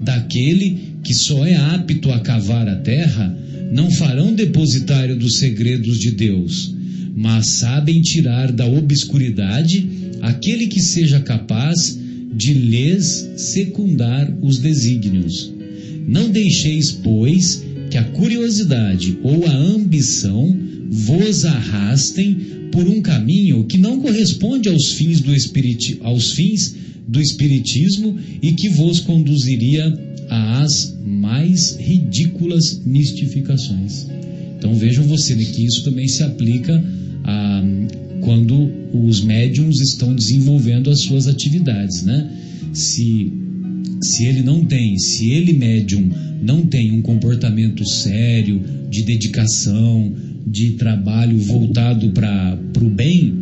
Daquele que só é apto a cavar a terra, não farão depositário dos segredos de Deus, mas sabem tirar da obscuridade aquele que seja capaz de lhes secundar os desígnios. Não deixeis, pois, que a curiosidade ou a ambição vos arrastem por um caminho que não corresponde aos fins do, espiriti aos fins do espiritismo e que vos conduziria às mais ridículas mistificações. Então vejam você né, que isso também se aplica a quando os médiums estão desenvolvendo as suas atividades, né? Se se ele não tem, se ele médium não tem um comportamento sério, de dedicação, de trabalho voltado para o bem,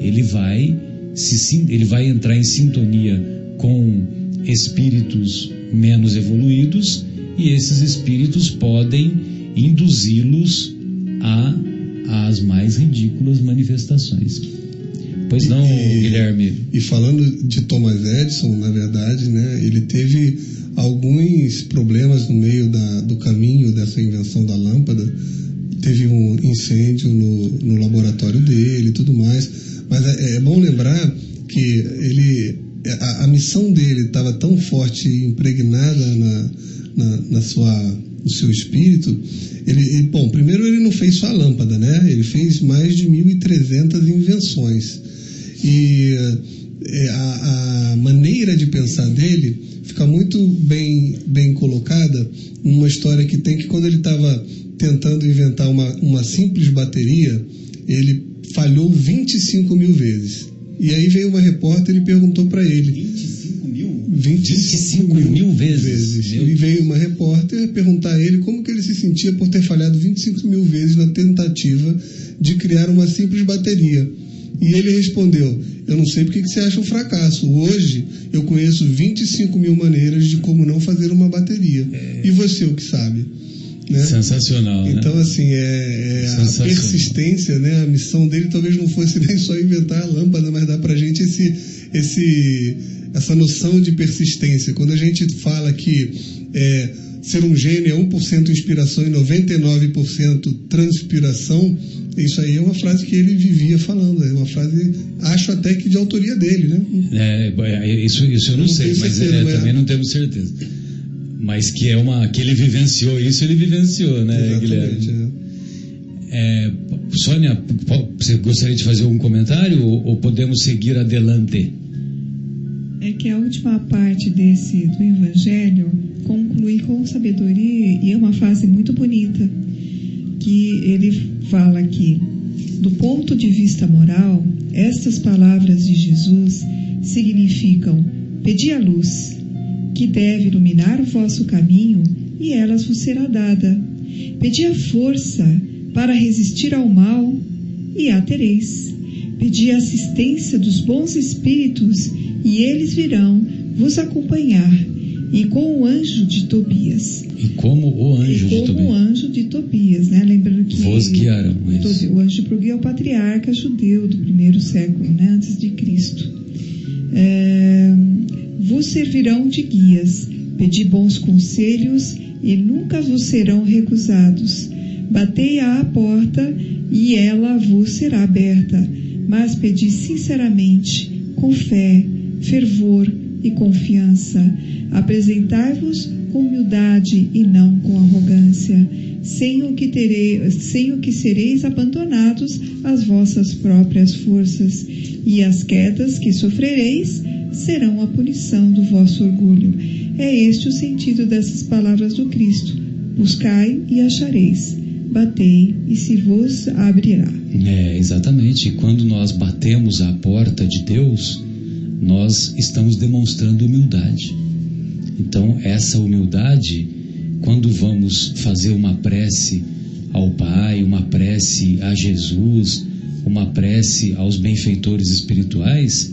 ele vai, se, ele vai entrar em sintonia com espíritos menos evoluídos e esses espíritos podem induzi-los a as mais ridículas manifestações. Pois não, E- Guilherme? E falando de Thomas Edison, na verdade, né, ele teve alguns problemas no meio da- do caminho dessa invenção da lâmpada. Teve um incêndio no, no laboratório dele e tudo mais. Mas é, é bom lembrar que ele, a, a missão dele estava tão forte e impregnada na, na, na sua, no seu espírito. Ele, bom, primeiro ele não fez só a lâmpada, né? Ele fez mais de 1.300 invenções. E eh, a, a maneira de pensar dele fica muito bem, bem colocada numa história que tem que quando ele estava tentando inventar uma, uma simples bateria, ele falhou 25 mil vezes. E aí veio uma repórter e perguntou para ele. 25 mil? 25 mil vezes. Meu E veio uma repórter perguntar a ele como que ele se sentia por ter falhado 25 mil vezes na tentativa de criar uma simples bateria. E ele respondeu: Eu não sei porque que você acha um fracasso. Hoje eu conheço 25 mil maneiras de como não fazer uma bateria. E você o que sabe? Né? Sensacional, né? Então, assim, é, é a persistência, né? A missão dele talvez não fosse nem só inventar a lâmpada, mas dá pra gente esse, esse, essa noção de persistência. Quando a gente fala que é, ser um gênio é 1% inspiração e 99% transpiração, isso aí é uma frase que ele vivia falando. É uma frase, acho até que de autoria dele, né? É, é, isso, isso eu não, Não sei, mas certeza, é, mas- também não temos certeza. Mas que é uma que ele vivenciou isso, ele vivenciou, né, Exatamente. Guilherme? é. É, Sônia, você gostaria de fazer algum comentário ou, ou podemos seguir adelante? É que a última parte desse do Evangelho conclui com sabedoria e é uma frase muito bonita que ele fala aqui. Do ponto de vista moral, estas palavras de Jesus significam: pedi a luz, que deve iluminar o vosso caminho, e elas vos será dada. Pedi a força para resistir ao mal, e a tereis. Pedi a assistência dos bons espíritos, e eles virão vos acompanhar, e com o anjo de Tobias. E como o anjo e de como o Tobias anjo de Tobias, né? Lembrando que vos o Isso. Tobi- o anjo de Tobias é o patriarca judeu do primeiro século, né? Antes de Cristo. É, vos servirão de guias. Pedi bons conselhos e nunca vos serão recusados. Batei à porta e ela vos será aberta. Mas pedi sinceramente, com fé, fervor e confiança. Apresentai-vos com humildade e não com arrogância, sem o que terei, sem o que sereis abandonados às vossas próprias forças, e as quedas que sofrereis serão a punição do vosso orgulho. É este o sentido dessas palavras do Cristo. Buscai e achareis. Batei e se vos abrirá. É, exatamente. Quando nós batemos à porta de Deus, nós estamos demonstrando humildade. Então, essa humildade, quando vamos fazer uma prece ao Pai, uma prece a Jesus, uma prece aos benfeitores espirituais,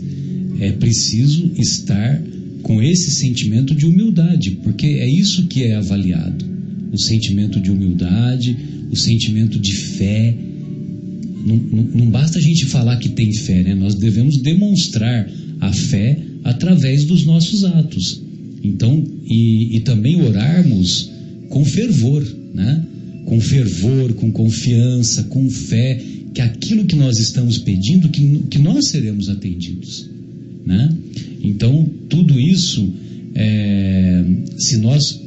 é preciso estar com esse sentimento de humildade, porque é isso que é avaliado. O sentimento de humildade, o sentimento de fé, não, não- não basta a gente falar que tem fé, né? Nós devemos demonstrar a fé através dos nossos atos. Então, e, e também orarmos com fervor, né? Com fervor, com confiança, com fé, que aquilo que nós estamos pedindo, que, que nós seremos atendidos, né? Então, tudo isso, é, se nós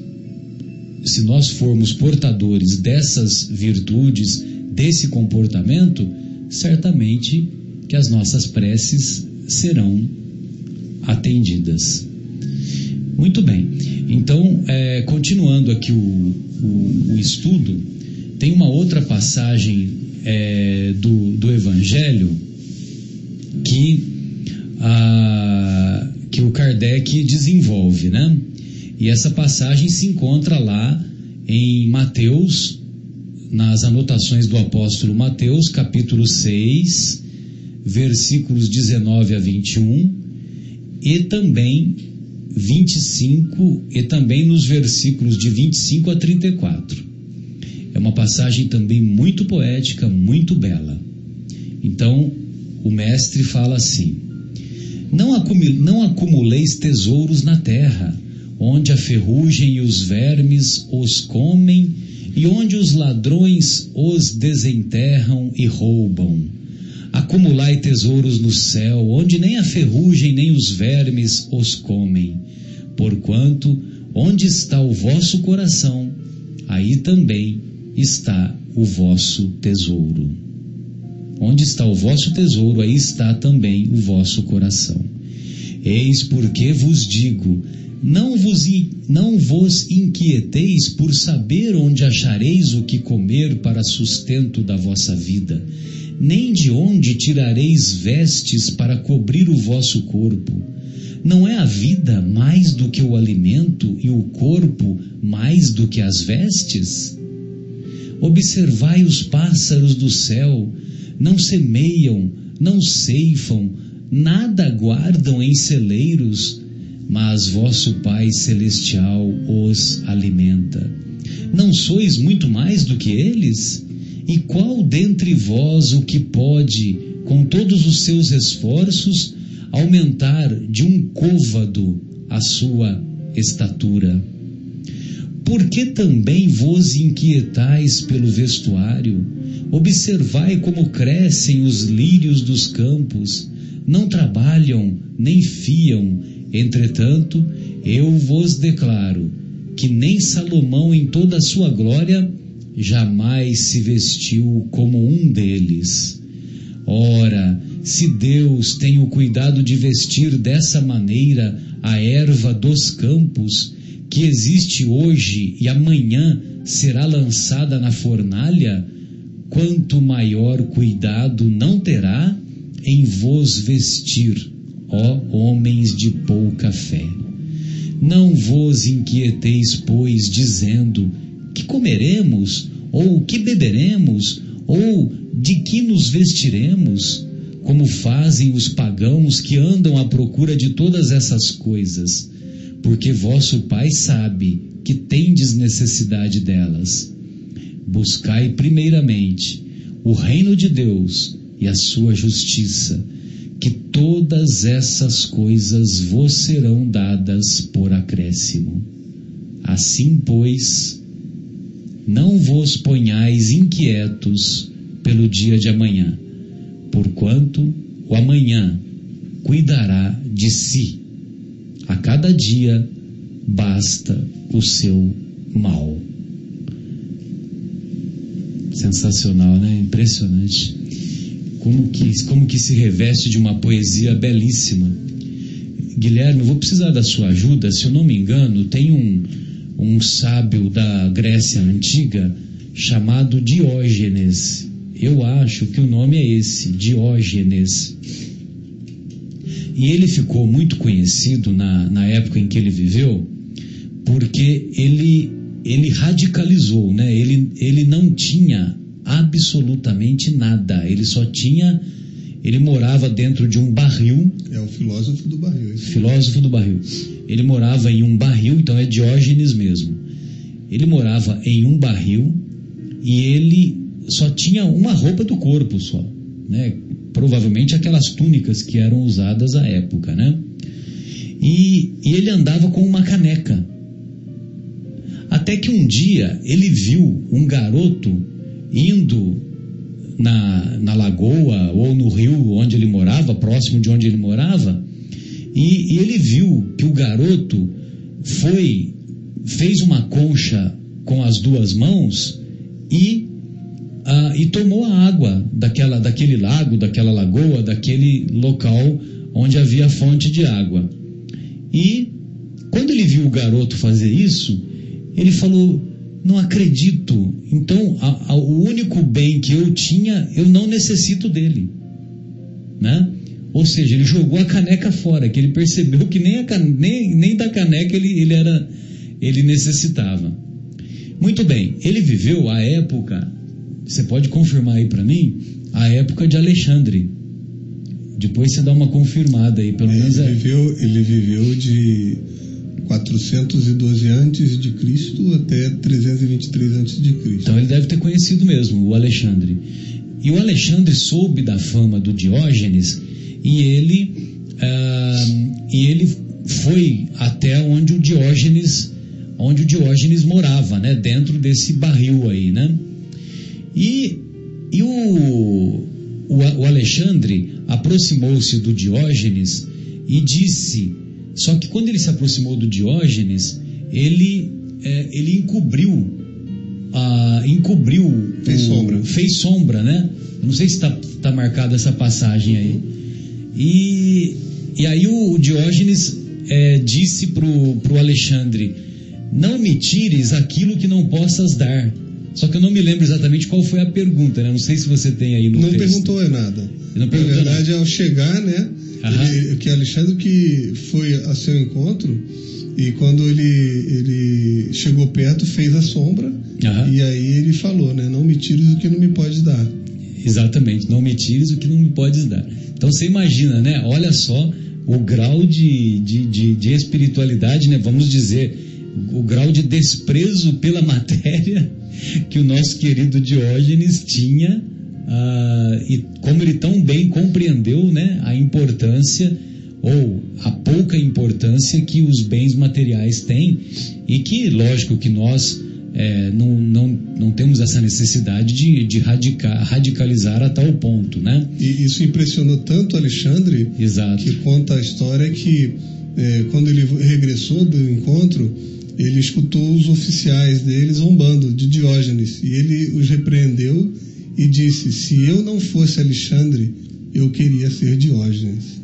se nós formos portadores dessas virtudes, desse comportamento, certamente que as nossas preces serão atendidas. Muito bem. Então, é, continuando aqui o, o- o estudo, tem uma outra passagem é, do, do Evangelho que, ah, que o Kardec desenvolve, né? E essa passagem se encontra lá em Mateus, nas anotações do apóstolo Mateus, capítulo 6, versículos 19 a 21, e também 25, e também nos versículos de 25 a 34. É uma passagem também muito poética, muito bela. Então, o mestre fala assim: Não, acumuleis tesouros na terra, onde a ferrugem e os vermes os comem, e onde os ladrões os desenterram e roubam. Acumulai tesouros no céu, onde nem a ferrugem nem os vermes os comem. Porquanto, onde está o vosso coração, aí também está o vosso tesouro. Onde está o vosso tesouro, aí está também o vosso coração. Eis porque vos digo: não vos, não vos inquieteis por saber onde achareis o que comer para sustento da vossa vida, nem de onde tirareis vestes para cobrir o vosso corpo. Não é a vida mais do que o alimento e o corpo mais do que as vestes? Observai os pássaros do céu, não semeiam, não ceifam, nada guardam em celeiros, mas vosso Pai Celestial os alimenta. Não sois muito mais do que eles? E qual dentre vós o que pode, com todos os seus esforços, aumentar de um côvado a sua estatura? Por que também vos inquietais pelo vestuário? Observai como crescem os lírios dos campos, não trabalham nem fiam, entretanto, eu vos declaro que nem Salomão em toda a sua glória jamais se vestiu como um deles. Ora, se Deus tem o cuidado de vestir dessa maneira a erva dos campos, que existe hoje e amanhã será lançada na fornalha, quanto maior cuidado não terá em vos vestir, ó homens de pouca fé. Não vos inquieteis, pois, dizendo: que comeremos, ou que beberemos, ou de que nos vestiremos, como fazem os pagãos que andam à procura de todas essas coisas porque vosso Pai sabe que tendes necessidade delas. Buscai primeiramente o reino de Deus e a sua justiça, que todas essas coisas vos serão dadas por acréscimo. Assim, pois, não vos ponhais inquietos pelo dia de amanhã, porquanto o amanhã cuidará de si a cada dia basta o seu mal. Sensacional, né? Impressionante. Como que, como que se reveste de uma poesia belíssima. Guilherme, eu vou precisar da sua ajuda. Se eu não me engano, tem um, um sábio da Grécia Antiga chamado Diógenes. Eu acho que o nome é esse, Diógenes. E ele ficou muito conhecido na, na época em que ele viveu, porque ele, ele radicalizou, né? ele, ele não tinha absolutamente nada, ele só tinha. Ele morava dentro de um barril. É o filósofo do barril. Filósofo do barril. Ele morava em um barril, então é Diógenes mesmo. Ele morava em um barril e ele só tinha uma roupa do corpo só, né? provavelmente aquelas túnicas que eram usadas à época, né? E, e ele andava com uma caneca. Até que um dia ele viu um garoto indo na, na lagoa ou no rio onde ele morava, próximo de onde ele morava, e, e ele viu que o garoto foi, fez uma concha com as duas mãos e ah, e tomou a água daquela, daquele lago, daquela lagoa, daquele local onde havia fonte de água. E quando ele viu o garoto fazer isso, ele falou: Não acredito. Então, a, a, o único bem que eu tinha, eu não necessito dele. Né? Ou seja, ele jogou a caneca fora, que ele percebeu que nem, a, nem, nem da caneca ele, ele, era, ele necessitava. Muito bem, ele viveu a época você pode confirmar aí para mim a época de Alexandre. Depois você dá uma confirmada aí, pelo menos. Ele É... viveu, ele viveu de 412 antes de Cristo até 323 antes de Cristo. Então ele deve ter conhecido mesmo o Alexandre. E o Alexandre soube da fama do Diógenes e ele, ah, e ele foi até onde o Diógenes, onde o Diógenes morava, né? Dentro desse barril aí, né? E, e o, o, o Alexandre aproximou-se do Diógenes e disse, só que quando ele se aproximou do Diógenes, ele, eh, ele encobriu ah, encobriu. Fez o- sombra. Fez sombra, né? Eu não sei se está tá marcada essa passagem aí. E, e aí o, Diógenes eh, disse pro, pro Alexandre: Não me tires aquilo que não possas dar. Só que eu não me lembro exatamente qual foi a pergunta, né? Não sei se você tem aí no Não texto. perguntou nada. Não Na perguntou verdade, ao chegar, né? Ele, que Alexandre que foi a seu encontro e quando ele, ele chegou perto fez a sombra Aham. e aí ele falou, né? Não me tires o que não me pode dar. Exatamente, não me tires o que não me podes dar. Então você imagina, né? Olha só o grau de, de, de, de espiritualidade, né? Vamos dizer, o grau de desprezo pela matéria que o nosso querido Diógenes tinha ah, e como ele tão bem compreendeu, né? A importância ou a pouca importância que os bens materiais têm e que, lógico, que nós é, não, não, não temos essa necessidade de, de radica- radicalizar a tal ponto, né? E isso impressionou tanto Alexandre Exato. que conta a história que eh, quando ele regressou do encontro, ele escutou os oficiais dele zombando de Diógenes e ele os repreendeu e disse: Se eu não fosse Alexandre, eu queria ser Diógenes.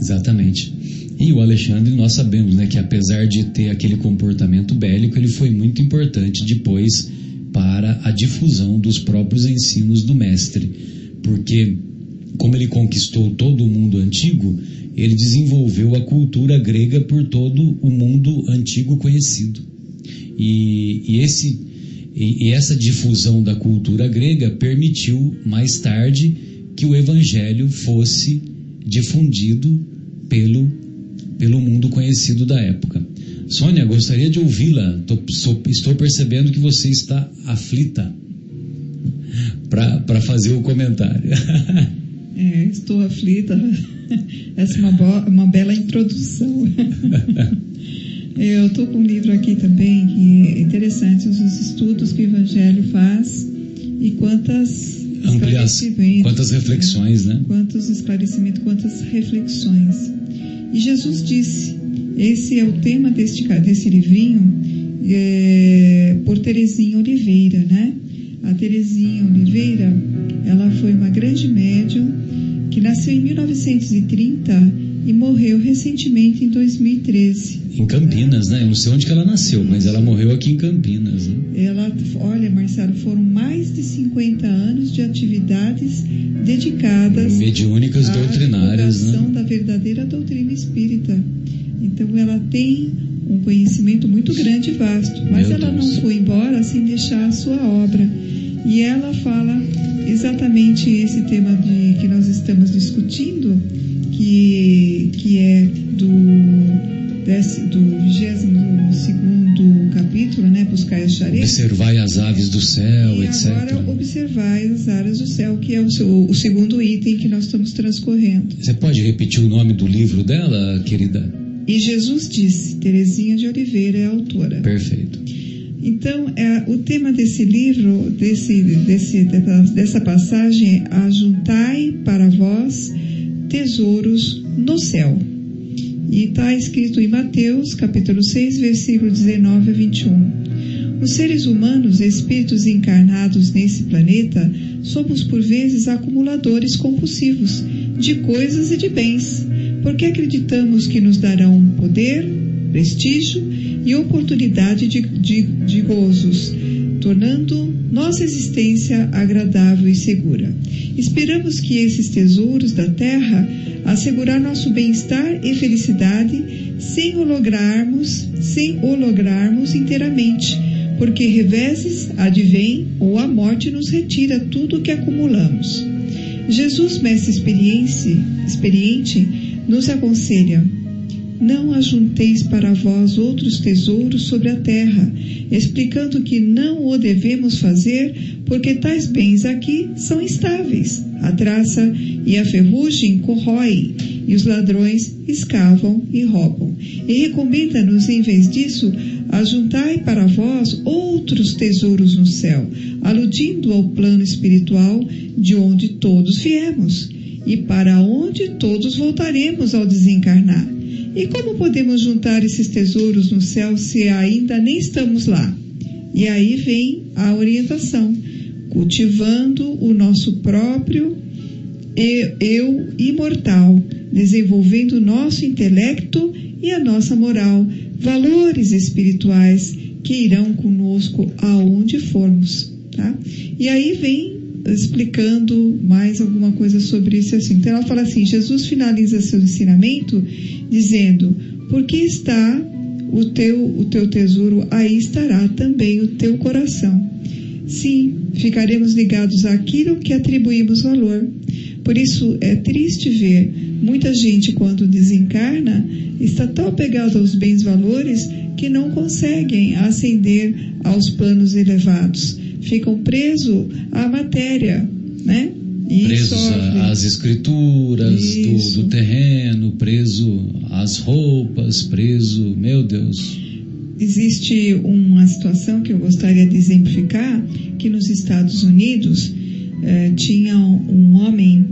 Exatamente. E o Alexandre, nós sabemos né, que apesar de ter aquele comportamento bélico, ele foi muito importante depois para a difusão dos próprios ensinos do mestre. Porque, como ele conquistou todo o mundo antigo, ele desenvolveu a cultura grega por todo o mundo antigo conhecido. E, e esse, e, e essa difusão da cultura grega permitiu, mais tarde, que o evangelho fosse difundido pelo, pelo mundo conhecido da época. Sônia, gostaria de ouvi-la. Estou percebendo que você está aflita para fazer o comentário. É, estou aflita. Essa é uma, bo- uma bela introdução. Eu estou com um livro aqui também que é interessante, os estudos que o Evangelho faz e quantas esclarecimentos, quantas reflexões, né? Quantos esclarecimentos, quantas reflexões. E Jesus disse, esse é o tema deste, desse livrinho, é, por Terezinha Oliveira, né? A Terezinha Oliveira, ela foi uma grande médium que nasceu em 1930 e morreu recentemente em 2013. Em Campinas, né? Eu não sei onde que ela nasceu, mas ela morreu aqui em Campinas. Né? Ela, olha, Marcelo, foram mais de 50 anos de atividades dedicadas Mediúnicas à doutrinárias, né? da verdadeira doutrina espírita. Então ela tem um conhecimento muito grande e vasto, mas Meu ela Deus. não foi embora sem deixar a sua obra. E ela fala exatamente esse tema de, que nós estamos discutindo, que, que é do, desse, do 22 capítulo, né? Buscar e achareis. Observai as aves do céu, E etc. agora observai as áreas do céu, que é o, seu- o segundo item que nós estamos transcorrendo. Você pode repetir o nome do livro dela, querida? E Jesus disse, Terezinha de Oliveira é a autora. Perfeito. Então, é, o tema desse livro, desse, desse, dessa, dessa passagem é Ajuntai para vós tesouros no céu. E está escrito em Mateus, capítulo 6, versículo 19 a 21. Os seres humanos, espíritos encarnados nesse planeta, somos por vezes acumuladores compulsivos de coisas e de bens, porque acreditamos que nos darão poder, prestígio e oportunidade de, de, de gozos, tornando nossa existência agradável e segura. Esperamos que esses tesouros da terra assegurar nosso bem-estar e felicidade sem o lograrmos, sem o lograrmos inteiramente, porque reveses advém ou a morte nos retira tudo o que acumulamos. Jesus, mestre experiente, experiente nos aconselha: não ajunteis para vós outros tesouros sobre a terra, explicando que não o devemos fazer, porque tais bens aqui são instáveis. A traça e a ferrugem corroem, e os ladrões escavam e roubam. E recomenda-nos, em vez disso, ajuntai para vós outros tesouros no céu, aludindo ao plano espiritual de onde todos viemos e para onde todos voltaremos ao desencarnar. E como podemos juntar esses tesouros no céu se ainda nem estamos lá? E aí vem a orientação, cultivando o nosso próprio eu imortal, desenvolvendo o nosso intelecto e a nossa moral, valores espirituais que irão conosco aonde formos. Tá? E aí vem explicando mais alguma coisa sobre isso assim. Então ela fala assim: Jesus finaliza seu ensinamento dizendo: Porque está o teu, o teu tesouro, aí estará também o teu coração. Sim, ficaremos ligados àquilo que atribuímos valor. Por isso é triste ver muita gente, quando desencarna, está tão apegado aos bens valores que não conseguem ascender aos planos elevados. Ficam presos à matéria, né? Presos às escrituras do, do, terreno, preso às roupas, preso, meu Deus. Existe uma situação que eu gostaria de exemplificar, que nos Estados Unidos eh, tinha um homem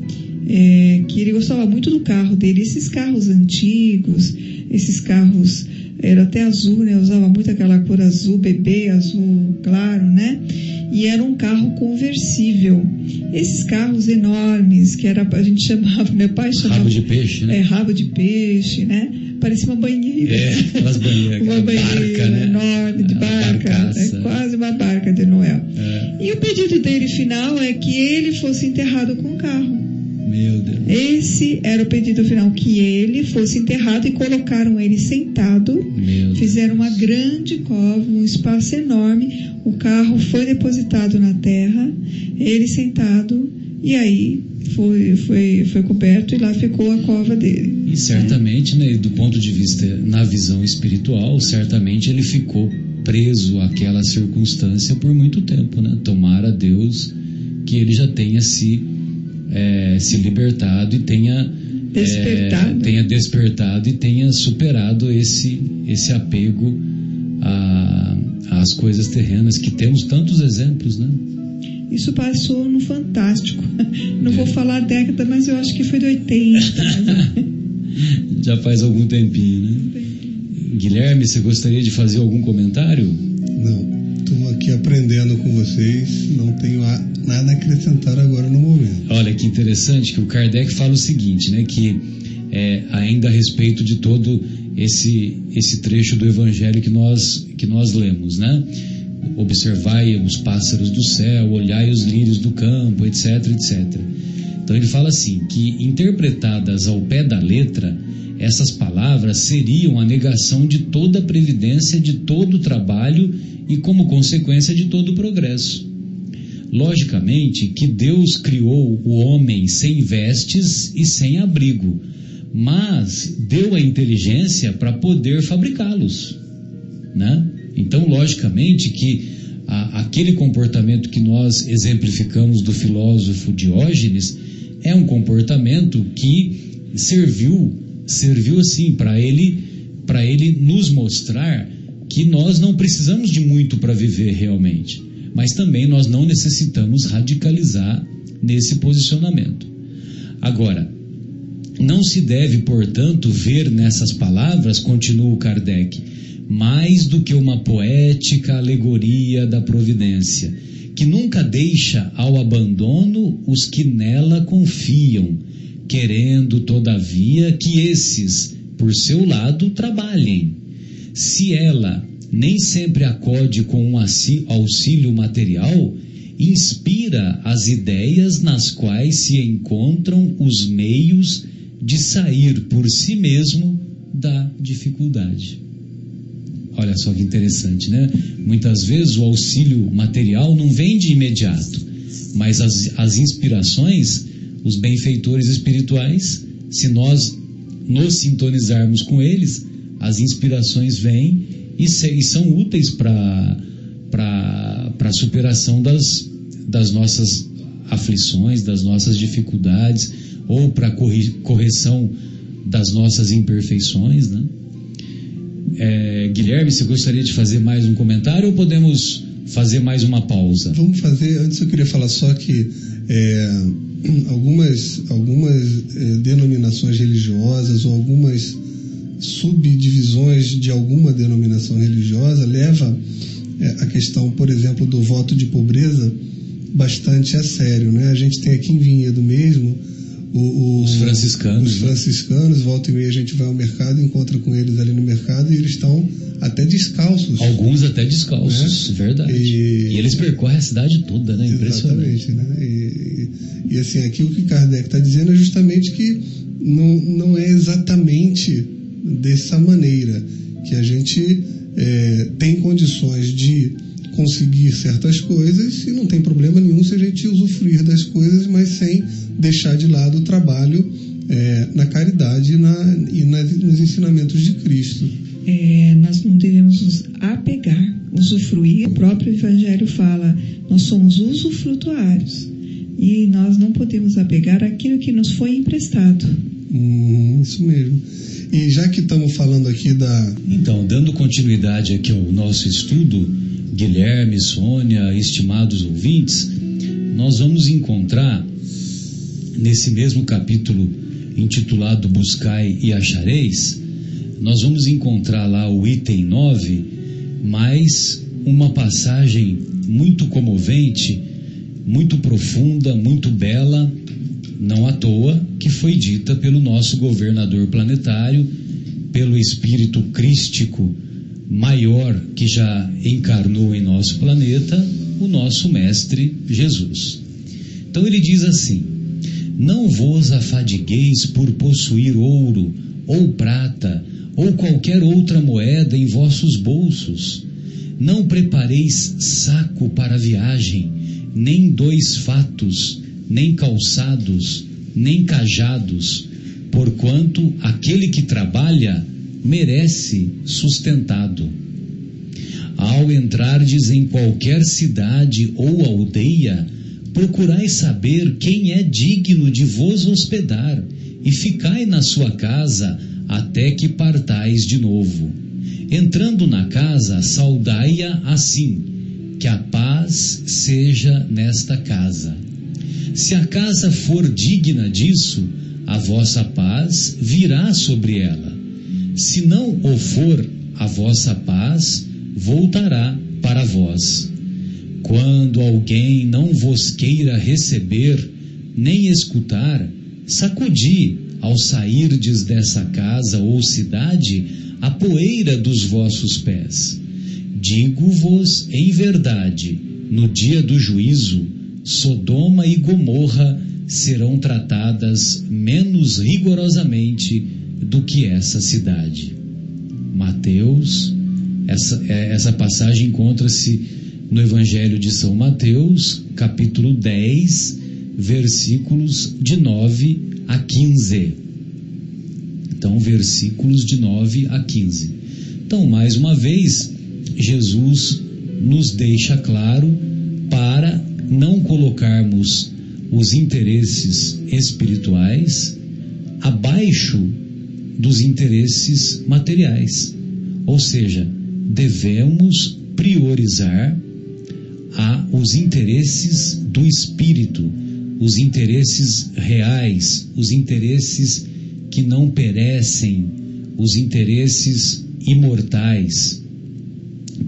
eh, que ele gostava muito do carro dele, esses carros antigos, esses carros era até azul, né? Usava muito aquela cor azul bebê, azul claro, né? E era um carro conversível. Esses carros enormes, que era, a gente chamava, meu pai chamava. Rabo de peixe, né? É, rabo de peixe, né? Parecia uma banheira. É, aquelas banheiras. uma banheira barca, né? enorme de barca. É quase uma barca de Noel. É. E o pedido dele final é que ele fosse enterrado com o carro. Meu Deus. Esse era o pedido final, que ele fosse enterrado e colocaram ele sentado. Meu fizeram uma grande cova, um espaço enorme. O carro foi depositado na terra, ele sentado, e aí foi, foi, foi coberto e lá ficou a cova dele. E certamente, né, do ponto de vista, na visão espiritual, certamente ele ficou preso àquela circunstância por muito tempo, né? Tomara Deus que ele já tenha se é, se libertado e tenha despertado. É, tenha despertado e tenha superado esse, esse apego a, às coisas terrenas, que temos tantos exemplos, né? Isso passou no Fantástico. Não é. vou falar a década, mas eu acho que foi de 80. Já faz algum tempinho, né? Guilherme, você gostaria de fazer algum comentário? Não. Estou aqui aprendendo com vocês, não tenho nada a acrescentar agora no momento. Olha que interessante que o Kardec fala o seguinte, né, que é, ainda a respeito de todo esse esse trecho do Evangelho que nós que nós lemos, né? Observai os pássaros do céu, olhai os lírios do campo, etc, etc. Então ele fala assim que interpretadas ao pé da letra essas palavras seriam a negação de toda a previdência, de todo o trabalho e, como consequência, de todo o progresso. Logicamente que Deus criou o homem sem vestes e sem abrigo, mas deu a inteligência para poder fabricá-los. Né? Então, logicamente que a, aquele comportamento que nós exemplificamos do filósofo Diógenes é um comportamento que serviu serviu assim para ele para ele nos mostrar que nós não precisamos de muito para viver realmente, mas também nós não necessitamos radicalizar nesse posicionamento. Agora, não se deve, portanto, ver nessas palavras, continua o Kardec, mais do que uma poética alegoria da providência, que nunca deixa ao abandono os que nela confiam, querendo, todavia, que esses, por seu lado, trabalhem se ela nem sempre acode com um auxílio material, inspira as ideias nas quais se encontram os meios de sair por si mesmo da dificuldade. Olha só que interessante, né? Muitas vezes o auxílio material não vem de imediato, mas as, as inspirações, os benfeitores espirituais, se nós nos sintonizarmos com eles, as inspirações vêm e, e são úteis para a superação das, das nossas aflições, das nossas dificuldades, ou para correção das nossas imperfeições, né? É, Guilherme, você gostaria de fazer mais um comentário ou podemos fazer mais uma pausa? Vamos fazer. Antes eu queria falar só que é, algumas, algumas é, denominações religiosas ou algumas subdivisões de alguma denominação religiosa leva é, a questão, por exemplo, do voto de pobreza bastante a sério. Né? A gente tem aqui em Vinhedo mesmo o, o, os franciscanos. Os né? franciscanos, volta e meia a gente vai ao mercado, encontra com eles ali no mercado e eles estão até descalços. Alguns até descalços, né? verdade. E, e, eles percorrem a cidade toda, né? Impressionante. Exatamente, né? E, e, assim, aqui o que Kardec está dizendo é justamente que não, não é exatamente dessa maneira que a gente é, tem condições de conseguir certas coisas e não tem problema nenhum se a gente usufruir das coisas, mas sem deixar de lado o trabalho é, na caridade e, na, e na, nos ensinamentos de Cristo. É, nós não devemos nos apegar, usufruir. O próprio Evangelho fala, nós somos usufrutuários e nós não podemos apegar aquilo que nos foi emprestado. Hum, isso mesmo. E já que estamos falando aqui da. Então, dando continuidade aqui ao nosso estudo, Guilherme, Sônia, estimados ouvintes, nós vamos encontrar nesse mesmo capítulo intitulado Buscai e Achareis, nós vamos encontrar lá o item 9, mais uma passagem muito comovente, muito profunda, muito bela, não à toa, que foi dita pelo nosso governador planetário, pelo espírito crístico maior que já encarnou em nosso planeta, o nosso Mestre Jesus. Então ele diz assim: Não vos afadigueis por possuir ouro, ou prata, ou qualquer outra moeda em vossos bolsos. Não prepareis saco para a viagem, nem dois fatos, nem calçados, nem cajados, porquanto aquele que trabalha merece sustentado. Ao entrardes em qualquer cidade ou aldeia, procurai saber quem é digno de vos hospedar, e ficai na sua casa até que partais de novo. Entrando na casa, saudai-a assim: que a paz seja nesta casa. Se a casa for digna disso, a vossa paz virá sobre ela se não o for, a vossa paz voltará para vós. Quando alguém não vos queira receber, nem escutar, sacudi, ao sairdes dessa casa ou cidade, a poeira dos vossos pés. Digo-vos em verdade, no dia do juízo, Sodoma e Gomorra serão tratadas menos rigorosamente do que essa cidade. Mateus, essa, é, essa passagem encontra-se no Evangelho de São Mateus, capítulo 10, versículos de 9 a 15. Então, versículos de 9 a 15. Então, mais uma vez, Jesus nos deixa claro para não colocarmos os interesses espirituais abaixo dos interesses materiais. Ou seja, devemos priorizar a, os interesses do espírito, os interesses reais, os interesses que não perecem, os interesses imortais.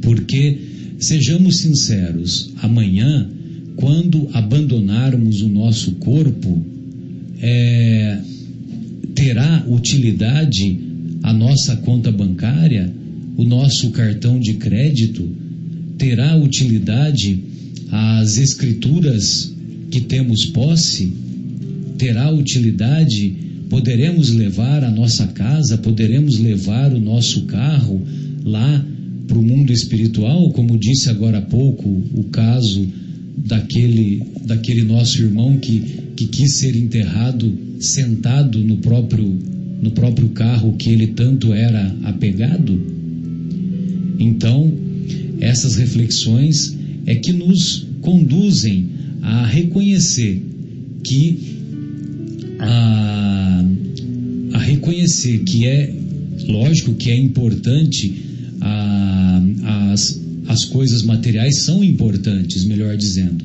Porque, sejamos sinceros, amanhã, quando abandonarmos o nosso corpo, é, terá utilidade a nossa conta bancária, o nosso cartão de crédito, terá utilidade as escrituras que temos posse, terá utilidade, poderemos levar a nossa casa, poderemos levar o nosso carro lá para o mundo espiritual, como disse agora há pouco o caso daquele, daquele nosso irmão que, que quis ser enterrado sentado no próprio, no próprio carro que ele tanto era apegado. Então, essas reflexões é que nos conduzem a reconhecer que a, a reconhecer que é lógico que é importante a, as, as coisas materiais são importantes, melhor dizendo,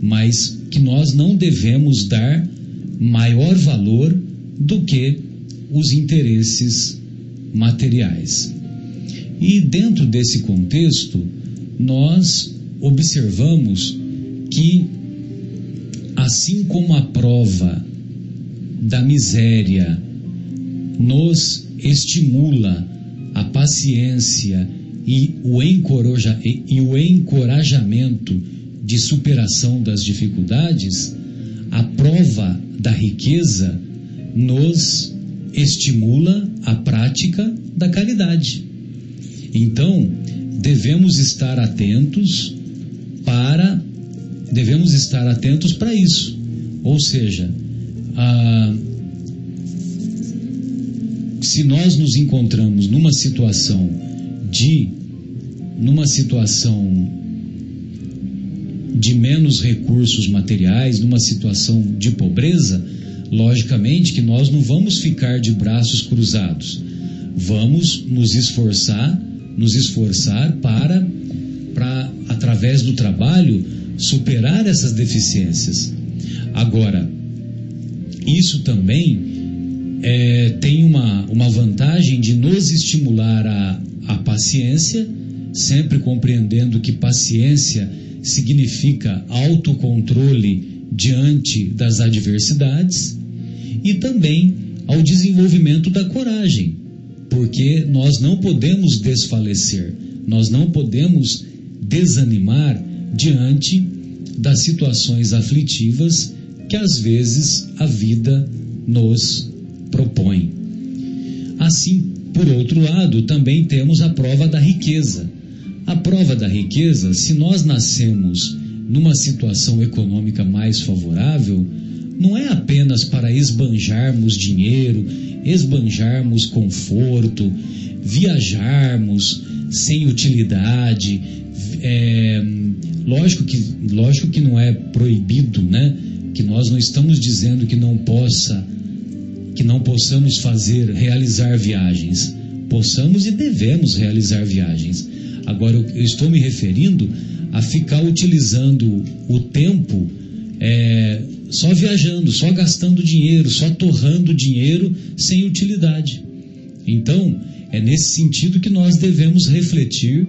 mas que nós não devemos dar maior valor do que os interesses materiais. E dentro desse contexto, nós observamos que, assim como a prova da miséria nos estimula a paciência e o, encoraja, e o encorajamento de superação das dificuldades, a prova da riqueza nos estimula a prática da caridade. Então, devemos estar atentos para devemos estar atentos para isso. Ou seja, a, se nós nos encontramos numa situação de numa situação de menos recursos materiais, numa situação de pobreza, logicamente que nós não vamos ficar de braços cruzados. Vamos nos esforçar, nos esforçar para para através do trabalho superar essas deficiências. Agora, isso também é, tem uma, uma vantagem de nos estimular a, a paciência, sempre compreendendo que paciência significa autocontrole diante das adversidades, e também ao desenvolvimento da coragem, porque nós não podemos desfalecer, nós não podemos desanimar diante das situações aflitivas que às vezes a vida nos propõe. Assim, por outro lado, também temos a prova da riqueza. A prova da riqueza, se nós nascemos numa situação econômica mais favorável, não é apenas para esbanjarmos dinheiro, esbanjarmos conforto, viajarmos sem utilidade. É, lógico, que, lógico que não é proibido, né? Que nós não estamos dizendo que não possa que não possamos fazer, realizar viagens. Possamos e devemos realizar viagens. Agora, eu estou me referindo a ficar utilizando o tempo é, só viajando, só gastando dinheiro, só torrando dinheiro sem utilidade. Então, é nesse sentido que nós devemos refletir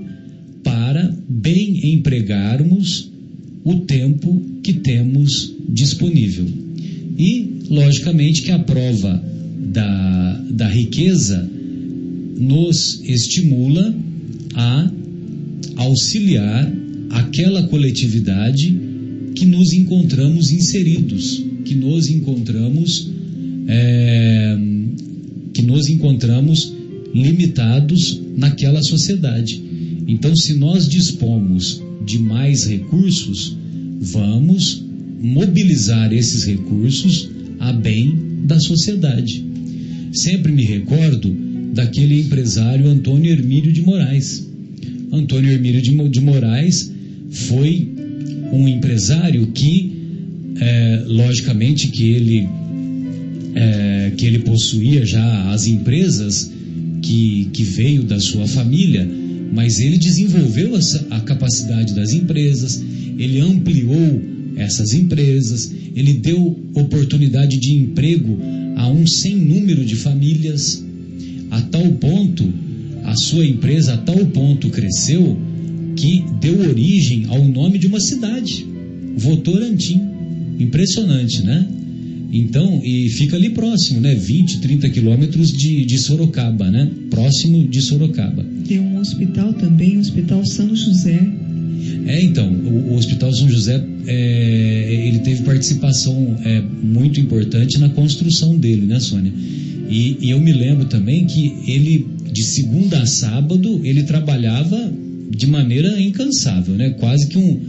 para bem empregarmos o tempo que temos disponível. E, logicamente, que a prova da, da riqueza nos estimula a auxiliar aquela coletividade que nos encontramos inseridos, que nos encontramos é, que nos encontramos limitados naquela sociedade. Então, se nós dispomos de mais recursos, vamos mobilizar esses recursos a bem da sociedade. Sempre me recordo daquele empresário Antônio Hermílio de Moraes. Antônio Hermílio de Moraes foi um empresário que, é, logicamente, que ele é, que ele possuía já as empresas que, que veio da sua família, mas ele desenvolveu a, a capacidade das empresas, ele ampliou essas empresas, ele deu oportunidade de emprego a um sem número de famílias, a tal ponto, a sua empresa a tal ponto cresceu que deu origem ao nome de uma cidade, Votorantim. Impressionante, né? Então, e fica ali próximo, né? 20, 30 quilômetros de, de Sorocaba, né? Próximo de Sorocaba. Tem um hospital também, o Hospital São José, é, então, o, o Hospital São José, é, ele teve participação é, muito importante na construção dele, né, Sônia? E, e, eu me lembro também que ele, de segunda a sábado, ele trabalhava de maneira incansável, né? Quase que um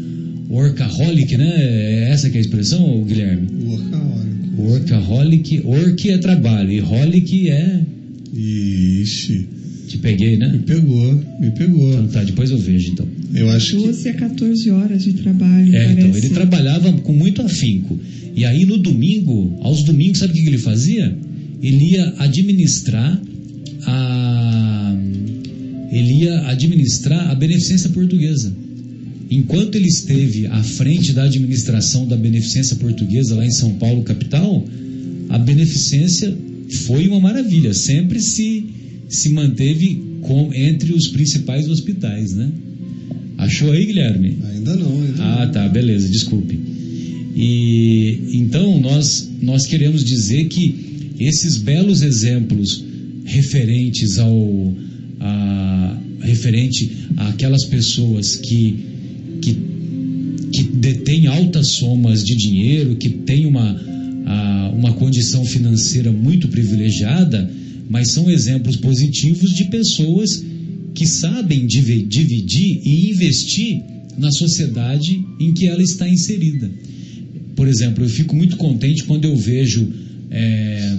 workaholic, né? É essa que é a expressão, Guilherme? Workaholic. Workaholic, work é trabalho e holic é... Ixi, Te peguei, me né? pegou, me pegou. Então tá, depois eu vejo então. Eu acho que 12 a 14 horas de trabalho, É, então, parece. ele trabalhava com muito afinco. E aí no domingo, aos domingos, sabe o que que ele fazia? Ele ia administrar a ele ia administrar a beneficência portuguesa. Enquanto ele esteve à frente da administração da beneficência portuguesa lá em São Paulo, capital, a beneficência foi uma maravilha, sempre se se manteve com, entre os principais hospitais, né? Achou aí, Guilherme? ainda não, ainda Ah, não. tá, beleza, desculpe. E então nós nós queremos dizer que esses belos exemplos referentes ao referente àquelas pessoas que que que detêm altas somas de dinheiro, que têm uma a, uma condição financeira muito privilegiada, mas são exemplos positivos de pessoas que sabem divi- dividir e investir na sociedade em que ela está inserida. Por exemplo, eu fico muito contente quando eu vejo é,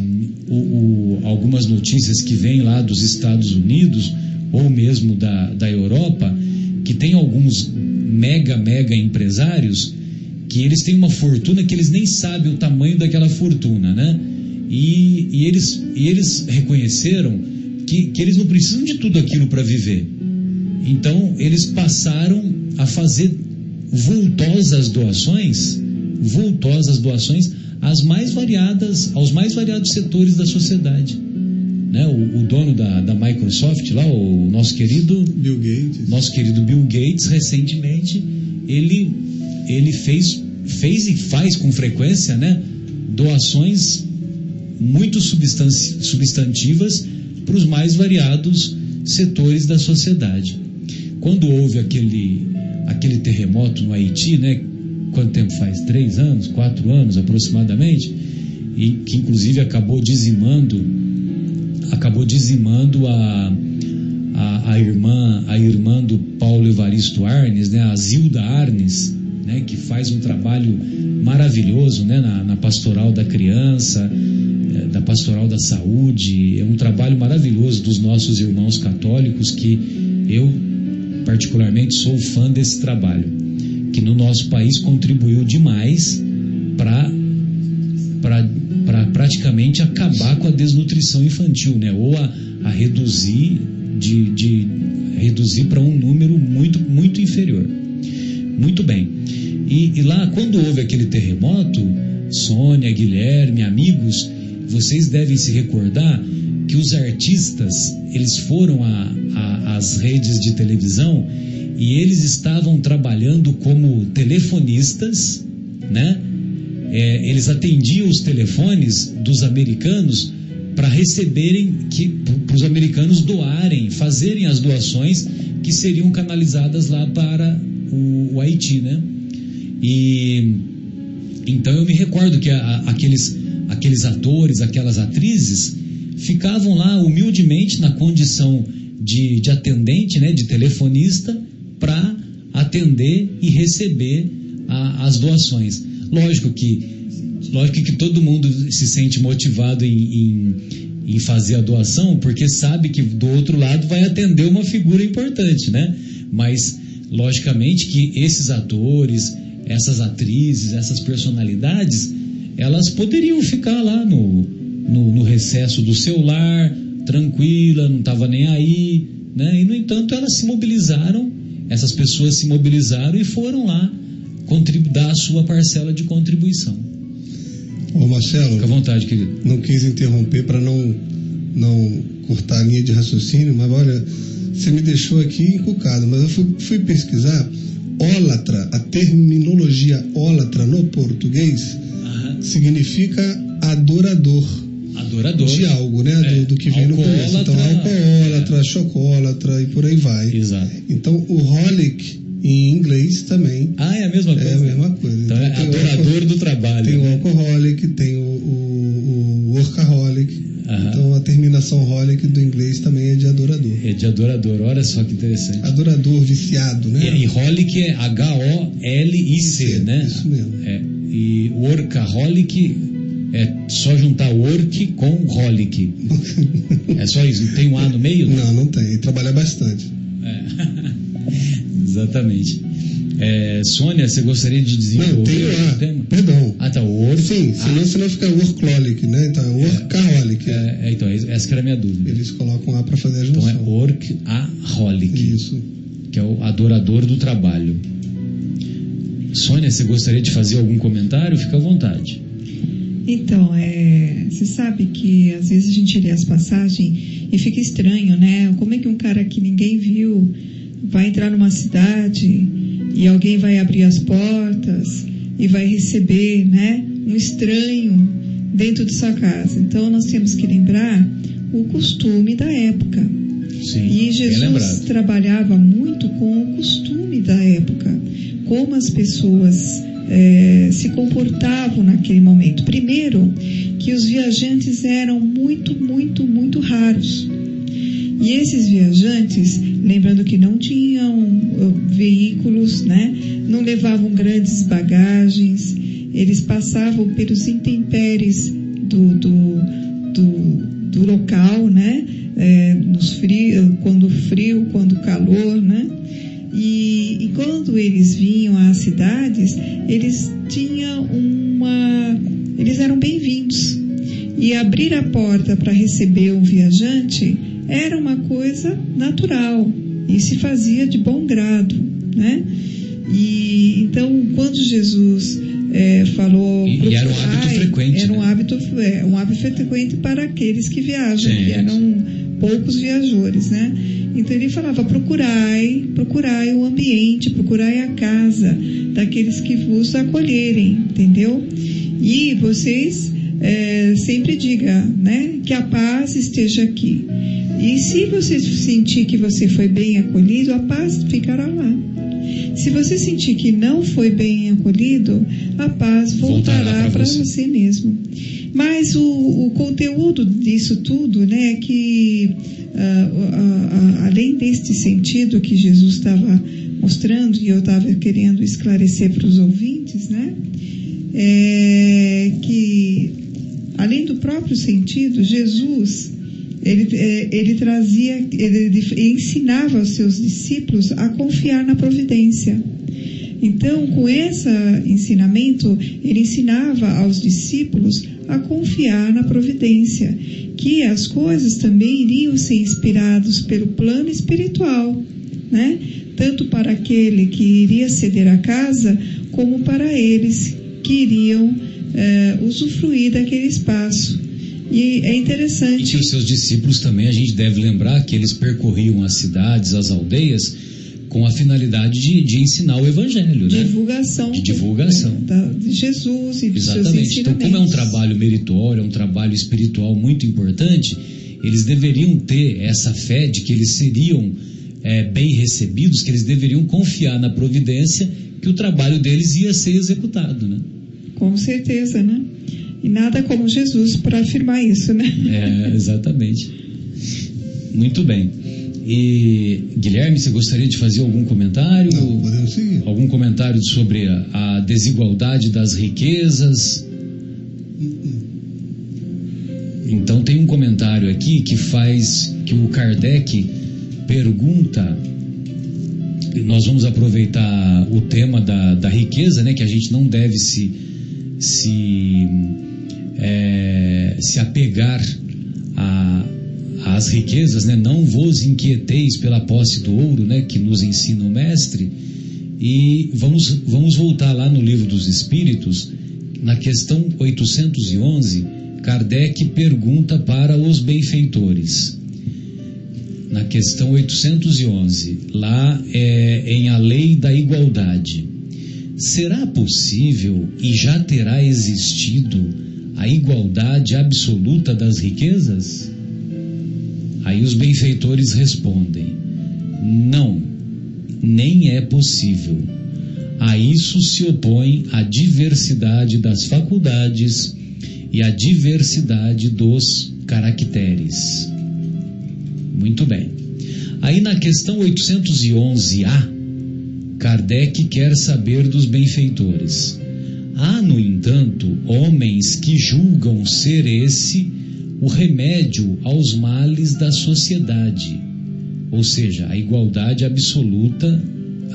o- o- algumas notícias que vêm lá dos Estados Unidos ou mesmo da, da Europa, que tem alguns mega, mega empresários que eles têm uma fortuna que eles nem sabem o tamanho daquela fortuna, né? E, e eles, e eles reconheceram que, que eles não precisam de tudo aquilo para viver. Então, eles passaram a fazer vultosas doações, vultosas doações às mais variadas, aos mais variados setores da sociedade. Né? O, o dono da, da Microsoft lá, o nosso querido Bill Gates. nosso querido Bill Gates recentemente ele ele fez fez e faz com frequência né doações muito substantivas para os mais variados setores da sociedade quando houve aquele aquele terremoto no Haiti né quanto tempo faz três anos quatro anos aproximadamente e que inclusive acabou dizimando acabou dizimando a, a, a irmã a irmã do Paulo Evaristo Arnes, né, a Zilda Arnes, né, que faz um trabalho maravilhoso né, na, na pastoral da criança, eh, da pastoral da saúde, é um trabalho maravilhoso dos nossos irmãos católicos que eu particularmente sou fã desse trabalho, que no nosso país contribuiu demais para para praticamente acabar com a desnutrição infantil, né? Ou a, a reduzir de, de reduzir para um número muito muito inferior. Muito bem. E, e lá quando houve aquele terremoto, Sônia, Guilherme, amigos, vocês devem se recordar que os artistas eles foram às redes de televisão e eles estavam trabalhando como telefonistas, né? É, eles atendiam os telefones dos americanos para receberem para os americanos doarem, fazerem as doações que seriam canalizadas lá para o, o Haiti, né? E então eu me recordo que a- a- aqueles aqueles atores, aquelas atrizes ficavam lá humildemente na condição de, de atendente, né, de telefonista, para atender e receber a- as doações. Lógico que, lógico que todo mundo se sente motivado em, em, em fazer a doação, porque sabe que do outro lado vai atender uma figura importante, né? Mas, logicamente, que esses atores, essas atrizes, essas personalidades, elas poderiam ficar lá no, no, no recesso do seu lar, tranquila, não estava nem aí, né? E, no entanto, elas se mobilizaram, essas pessoas se mobilizaram e foram lá dar a sua parcela de contribuição. Ô Marcelo, Fica à vontade, querido. não quis interromper para não, não cortar a linha de raciocínio, mas olha, você me deixou aqui encucado, mas eu fui, fui pesquisar ólatra, a terminologia ólatra no português significa adorador Adorador. de algo, né? É, Do, do que vem no começo. Então, alcoólatra, alcoólatra, chocólatra e por aí vai. Exato. Então, o holic em inglês também Ah, é a mesma coisa. é a mesma coisa. Então é tem o adorador do trabalho. Tem o né? alcoholic, tem o, o, o workaholic. Aham. Então a terminação holic do inglês também é de adorador. É de adorador, olha só que interessante. Adorador viciado, né? E, e holic é H-O-L-I-C, né? Isso mesmo. É, e workaholic é só juntar work com holic. É só isso, não tem um A no meio? Não, não tem. Ele trabalha bastante. É. Exatamente. É, Sônia, você gostaria de Não, desenvolver tem o tema? Perdão. Ah, tá, o work. Sim, senão ah, senão fica workaholic, né? Então é workaholic. é, é, então, essa que era a minha dúvida. Eles colocam lá para fazer a Então é junção. workaholic, Isso. que é o adorador do trabalho. Sônia, você gostaria de fazer algum comentário? Fica à vontade. Então, é, você sabe que às vezes a gente lê as passagens e fica estranho, né? Como é que um cara que ninguém viu vai entrar numa cidade e alguém vai abrir as portas e vai receber, né, um estranho dentro de sua casa? Então, nós temos que lembrar o costume da época. Sim, E Jesus trabalhava muito com o costume da época, como as pessoas eh, se comportavam naquele momento. Primeiro, que os viajantes eram muito, muito, muito raros. E esses viajantes, lembrando que não tinham eh, veículos, né? não levavam grandes bagagens, eles passavam pelos intempéries do, do, do, do local, né? É, nos frio, quando frio, quando calor, né? E, e quando eles vinham às cidades, eles tinham uma, eles eram bem-vindos. E abrir a porta para receber um viajante era uma coisa natural e se fazia de bom grado, né? E então, quando Jesus eh, falou, E- e era um hábito frequente, era um né? hábito, é, um hábito frequente para aqueles que viajam, Sim. que eram poucos viajores, né? Então ele falava: procurai, procurai o ambiente, procurai a casa daqueles que vos acolherem, entendeu? E vocês eh, sempre diga, né, que a paz esteja aqui. E se você sentir que você foi bem acolhido, a paz ficará lá. Se você sentir que não foi bem acolhido, a paz Voltará voltará para você. você mesmo. Mas o, o conteúdo disso tudo, né, é que ah, ah, ah, além deste sentido que Jesus estava mostrando e eu estava querendo esclarecer para os ouvintes, né, é que além do próprio sentido, Jesus ele, eh, ele trazia, ele, ensinava aos seus discípulos a confiar na providência. Então, com esse ensinamento, ele ensinava aos discípulos a confiar na providência, que as coisas também iriam ser inspiradas pelo plano espiritual, né? Tanto para aquele que iria ceder a casa, como para eles que iriam eh, usufruir daquele espaço. E é E interessante. que os seus discípulos também, a gente deve lembrar que eles percorriam as cidades, as aldeias, com a finalidade de, de ensinar o evangelho, né? divulgação, De divulgação. de Jesus e dos seus Exatamente. Então, ensinamentos. como é um trabalho meritório, é um trabalho espiritual muito importante, eles deveriam ter essa fé de que eles seriam é, bem recebidos, que eles deveriam confiar na providência, que o trabalho deles ia ser executado, né? Com certeza, né? E nada como Jesus para afirmar isso, né? É, exatamente. Muito bem. E Guilherme, você gostaria de fazer algum comentário? Não, podemos seguir. Algum comentário sobre a, a desigualdade das riquezas? Então tem um comentário aqui que faz que o Kardec pergunta. Nós vamos aproveitar o tema da, da riqueza, né? Que a gente não deve se se, é, se apegar a, às riquezas, né? Não vos inquieteis pela posse do ouro, né? Que nos ensina o mestre. E vamos, vamos voltar lá no livro dos Espíritos, na questão 811, Kardec pergunta para os benfeitores. Na questão 811, lá é em A Lei da Igualdade. Será possível e já terá existido a igualdade absoluta das riquezas? Aí os benfeitores respondem: não, nem é possível. A isso se opõe a diversidade das faculdades e a diversidade dos caracteres. Muito bem. Aí na questão 811A, Kardec quer saber dos benfeitores. Há, no entanto, homens que julgam ser esse o remédio aos males da sociedade, ou seja, a igualdade absoluta,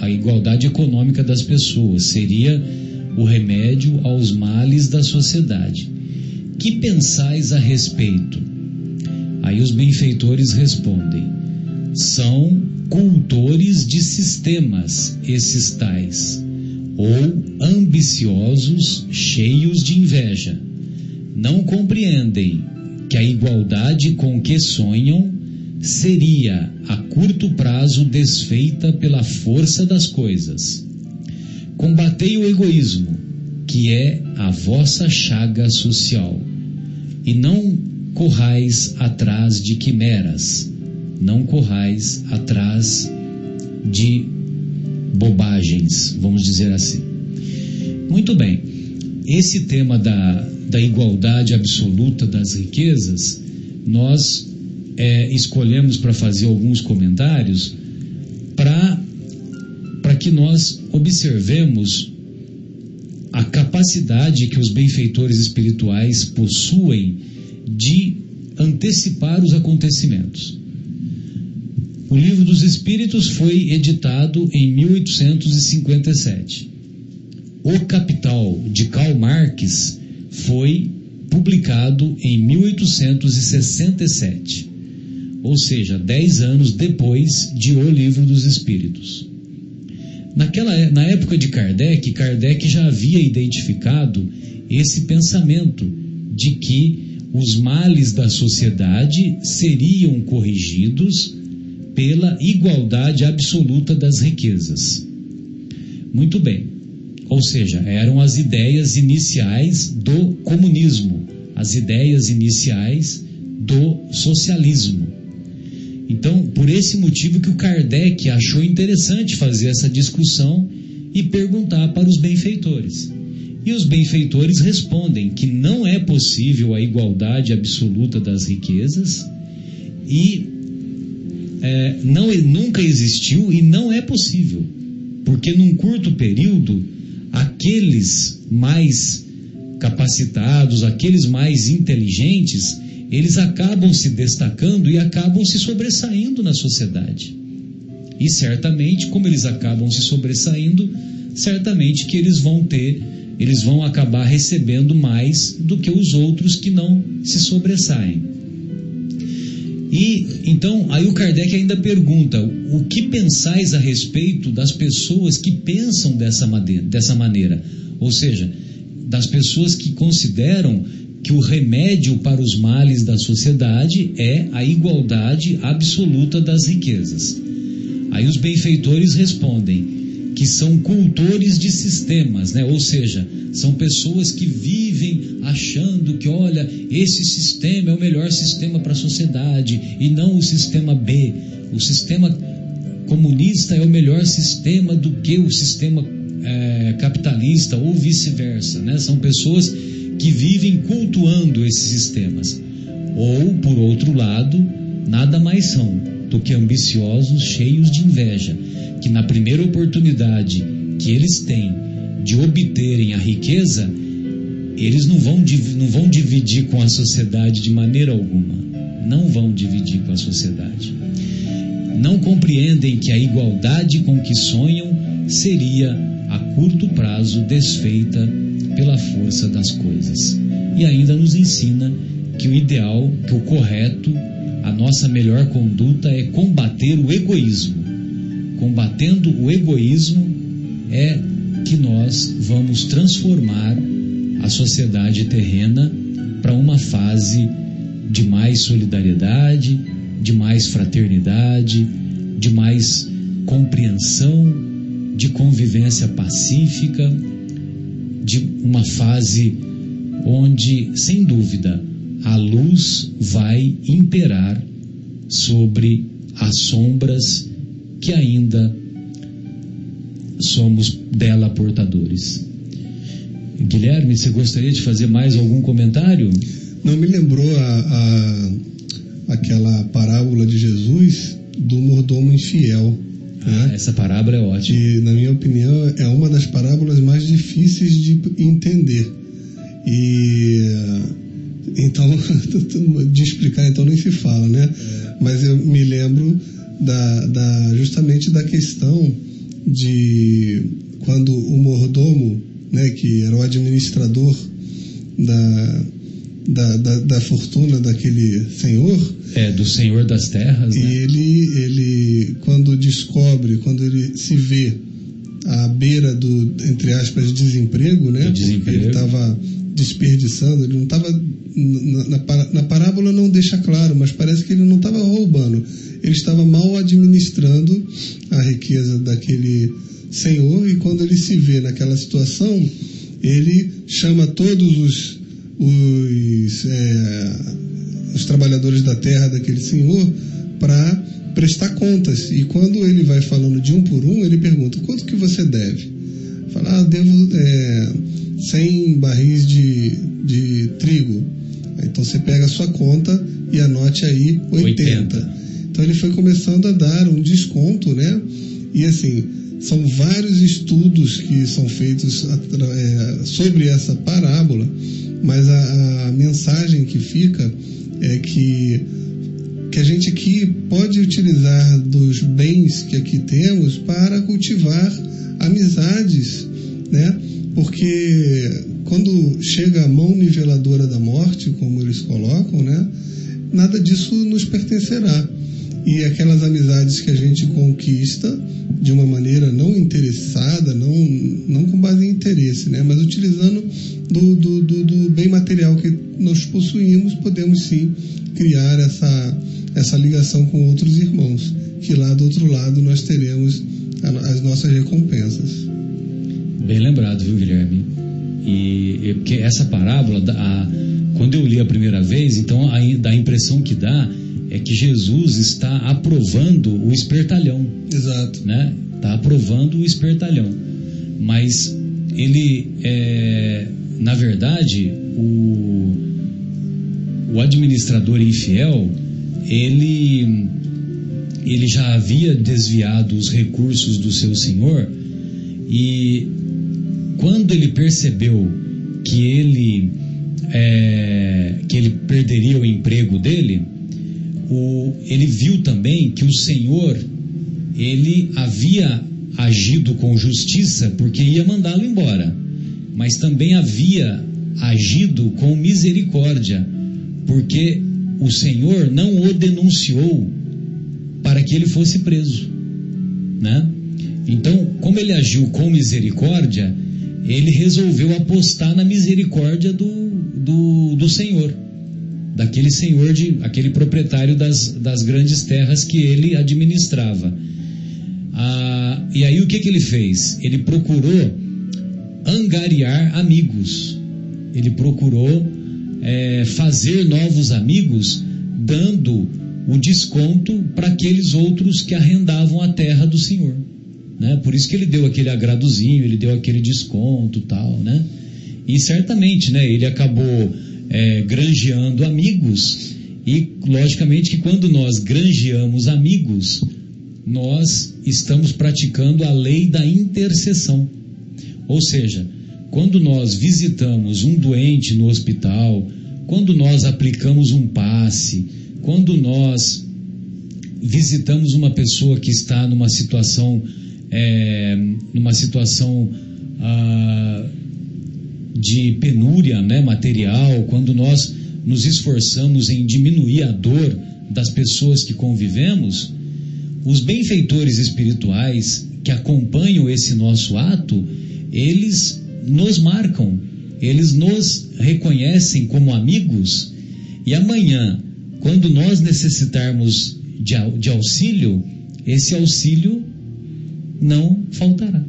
a igualdade econômica das pessoas seria o remédio aos males da sociedade. Que pensais a respeito? Aí os benfeitores respondem: são cultores de sistemas esses tais, ou ambiciosos, cheios de inveja. Não compreendem que a igualdade com que sonham seria a curto prazo desfeita pela força das coisas. Combatei o egoísmo, que é a vossa chaga social, e não corrais atrás de quimeras, não corrais atrás de bobagens, vamos dizer assim. Muito bem, esse tema da, da igualdade absoluta das riquezas, nós é, escolhemos para fazer alguns comentários para que nós observemos a capacidade que os benfeitores espirituais possuem de antecipar os acontecimentos. O Livro dos Espíritos foi editado em 1857. O Capital de Karl Marx foi publicado em 1867, ou seja, dez anos depois de O Livro dos Espíritos. Naquela, é, na época de Kardec, Kardec já havia identificado esse pensamento de que os males da sociedade seriam corrigidos pela igualdade absoluta das riquezas. Muito bem. Ou seja, eram as ideias iniciais do comunismo, as ideias iniciais do socialismo. Então, por esse motivo que o Kardec achou interessante fazer essa discussão e perguntar para os benfeitores. E os benfeitores respondem que não é possível a igualdade absoluta das riquezas e é, não, nunca existiu e não é possível, porque num curto período aqueles mais capacitados, aqueles mais inteligentes, eles acabam se destacando e acabam se sobressaindo na sociedade. E certamente, como eles acabam se sobressaindo, certamente que eles vão ter, eles vão acabar recebendo mais do que os outros que não se sobressaem. E então, aí o Kardec ainda pergunta: o que pensais a respeito das pessoas que pensam dessa maneira, dessa maneira? Ou seja, das pessoas que consideram que o remédio para os males da sociedade é a igualdade absoluta das riquezas. Aí os benfeitores respondem: que são cultores de sistemas, né? ou seja, são pessoas que vivem achando que, olha, esse sistema é o melhor sistema para a sociedade e não o sistema B. O sistema comunista é o melhor sistema do que o sistema é, capitalista ou vice-versa. Né? São pessoas que vivem cultuando esses sistemas. Ou, por outro lado, nada mais são do que ambiciosos, cheios de inveja que na primeira oportunidade que eles têm de obterem a riqueza, eles não vão, não vão dividir com a sociedade de maneira alguma. Não vão dividir com a sociedade. Não compreendem que a igualdade com que sonham seria, a curto prazo, desfeita pela força das coisas. E ainda nos ensina que o ideal, que o correto, a nossa melhor conduta é combater o egoísmo combatendo o egoísmo, é que nós vamos transformar a sociedade terrena para uma fase de mais solidariedade, de mais fraternidade, de mais compreensão, de convivência pacífica, de uma fase onde, sem dúvida, a luz vai imperar sobre as sombras que ainda somos dela portadores. Guilherme, você gostaria de fazer mais algum comentário? Não me lembrou a, a, aquela parábola de Jesus do mordomo infiel. Ah, né? essa parábola é ótima. que, na minha opinião, é uma das parábolas mais difíceis de entender. E então, de explicar, então nem se fala, né? Mas eu me lembro da, da, justamente da questão de quando o mordomo, né, que era o administrador da, da, da, da fortuna daquele senhor, É, do Senhor das Terras, e né? ele, ele, quando descobre, quando ele se vê à beira do, entre aspas, desemprego, né? Do desemprego. Ele estava desperdiçando, ele não estava. Na, na parábola não deixa claro, mas parece que ele não estava roubando. Ele estava mal administrando a riqueza daquele senhor, e quando ele se vê naquela situação, ele chama todos os, os, é, os trabalhadores da terra daquele senhor para prestar contas. E quando ele vai falando de um por um, ele pergunta: quanto que você deve? Fala, ah, devo é, 100 barris de, de trigo. Então você pega a sua conta e anote aí 80. 80. Então ele foi começando a dar um desconto, né? E assim, são vários estudos que são feitos é, sobre essa parábola, mas a, a mensagem que fica é que que a gente aqui pode utilizar dos bens que aqui temos para cultivar amizades, né? Porque quando chega a mão niveladora da morte, como eles colocam, né? Nada disso nos pertencerá. E aquelas amizades que a gente conquista de uma maneira não interessada, não, não com base em interesse, né? mas utilizando do, do, do, do bem material que nós possuímos, podemos sim criar essa, essa ligação com outros irmãos, que lá do outro lado nós teremos as nossas recompensas. Bem lembrado, viu, Guilherme? E, e porque essa parábola, da- a- quando eu li a primeira vez, então a, dá a impressão que dá é que Jesus está aprovando o espertalhão, Exato. né? Está aprovando o espertalhão. Mas ele, é, na verdade, o, o administrador infiel, ele, ele já havia desviado os recursos do seu senhor e quando ele percebeu que ele é, que ele perderia o emprego dele, o- ele viu também que o Senhor ele havia agido com justiça porque ia mandá-lo embora, mas também havia agido com misericórdia porque o Senhor não o denunciou para que ele fosse preso, né? Então, como ele agiu com misericórdia, ele resolveu apostar na misericórdia do, do, do Senhor, daquele senhor, de, aquele proprietário das, das grandes terras que ele administrava. Ah, e aí o que, que ele fez? Ele procurou angariar amigos, ele procurou eh, fazer novos amigos, dando o desconto para aqueles outros que arrendavam a terra do Senhor. Né? Por isso que ele deu aquele agradozinho, ele deu aquele desconto tal, né? E certamente, né, ele acabou é, granjeando amigos e, logicamente, que quando nós granjeamos amigos, nós estamos praticando a lei da intercessão. Ou seja, quando nós visitamos um doente no hospital, quando nós aplicamos um passe, quando nós visitamos uma pessoa que está numa situação, é, numa situação ah, de penúria né, material, quando nós nos esforçamos em diminuir a dor das pessoas que convivemos, os benfeitores espirituais que acompanham esse nosso ato, eles nos marcam, eles nos reconhecem como amigos e amanhã, quando nós necessitarmos de, de auxílio, esse auxílio não faltará.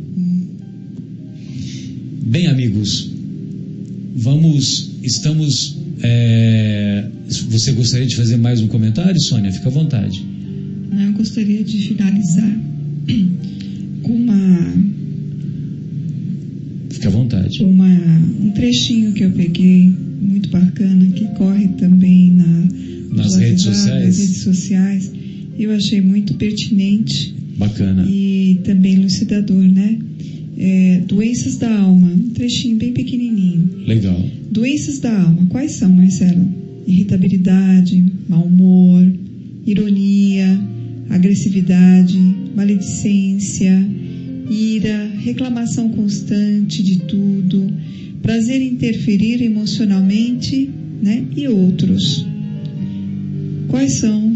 Bem, amigos, vamos, estamos. é, você gostaria de fazer mais um comentário, Sônia? Fica à vontade. Ah, Eu gostaria de finalizar com uma, Fica à vontade. uma, um trechinho que eu peguei muito bacana que corre também na, Nas redes sociais. nas redes sociais. Eu achei muito pertinente Bacana. e também elucidador, né? É, doenças da alma, um trechinho bem pequenininho. Legal. Doenças da alma, quais são, Marcelo? Irritabilidade, mau humor, ironia, agressividade, maledicência, ira, reclamação constante de tudo, prazer em interferir emocionalmente, né? E outros. Quais são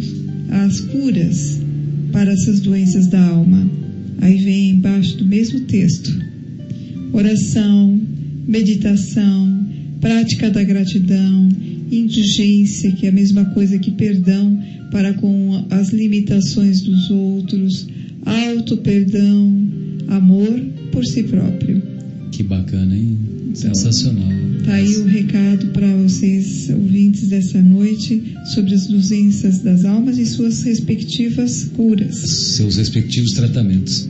as curas para essas doenças da alma? Aí vem embaixo do mesmo texto: oração, meditação, prática da gratidão, indulgência, que é a mesma coisa que perdão para com as limitações dos outros, auto-perdão, amor por si próprio. Que bacana, hein? Sensacional. Tá aí o recado para vocês, ouvintes dessa noite, sobre as doenças das almas e suas respectivas curas. Seus respectivos tratamentos.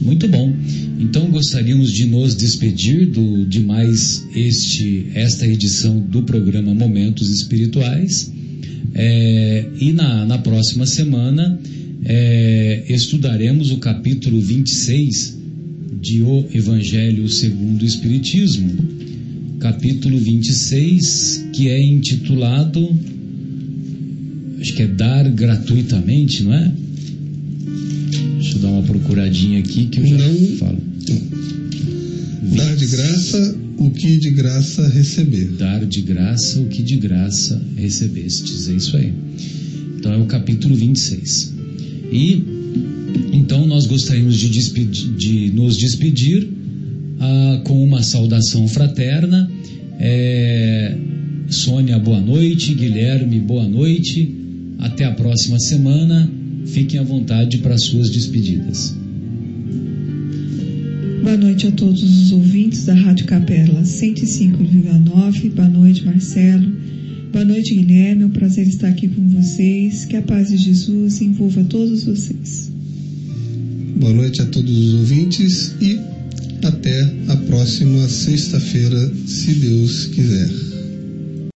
Muito bom. Então gostaríamos de nos despedir do, de mais este, esta edição do programa Momentos Espirituais. É, e na, na próxima semana é, estudaremos o capítulo 26 de O Evangelho segundo o Espiritismo. Capítulo 26, que é intitulado, acho que é Dar Gratuitamente, não é? Deixa eu dar uma procuradinha aqui que eu já Não. falo. Dar de graça o que de graça receber. Dar de graça o que de graça recebestes. É isso aí. Então é o capítulo 26. E então nós gostaríamos de, despedir- de nos despedir ah, com uma saudação fraterna. É, Sônia, boa noite. Guilherme, boa noite. Até a próxima semana. Fiquem à vontade para suas despedidas. Boa noite a todos os ouvintes da Rádio Capela 105,9. Boa noite, Marcelo. Boa noite, Guilherme. É um prazer estar aqui com vocês. Que a paz de Jesus envolva todos vocês. Boa noite a todos os ouvintes e até a próxima sexta-feira, se Deus quiser.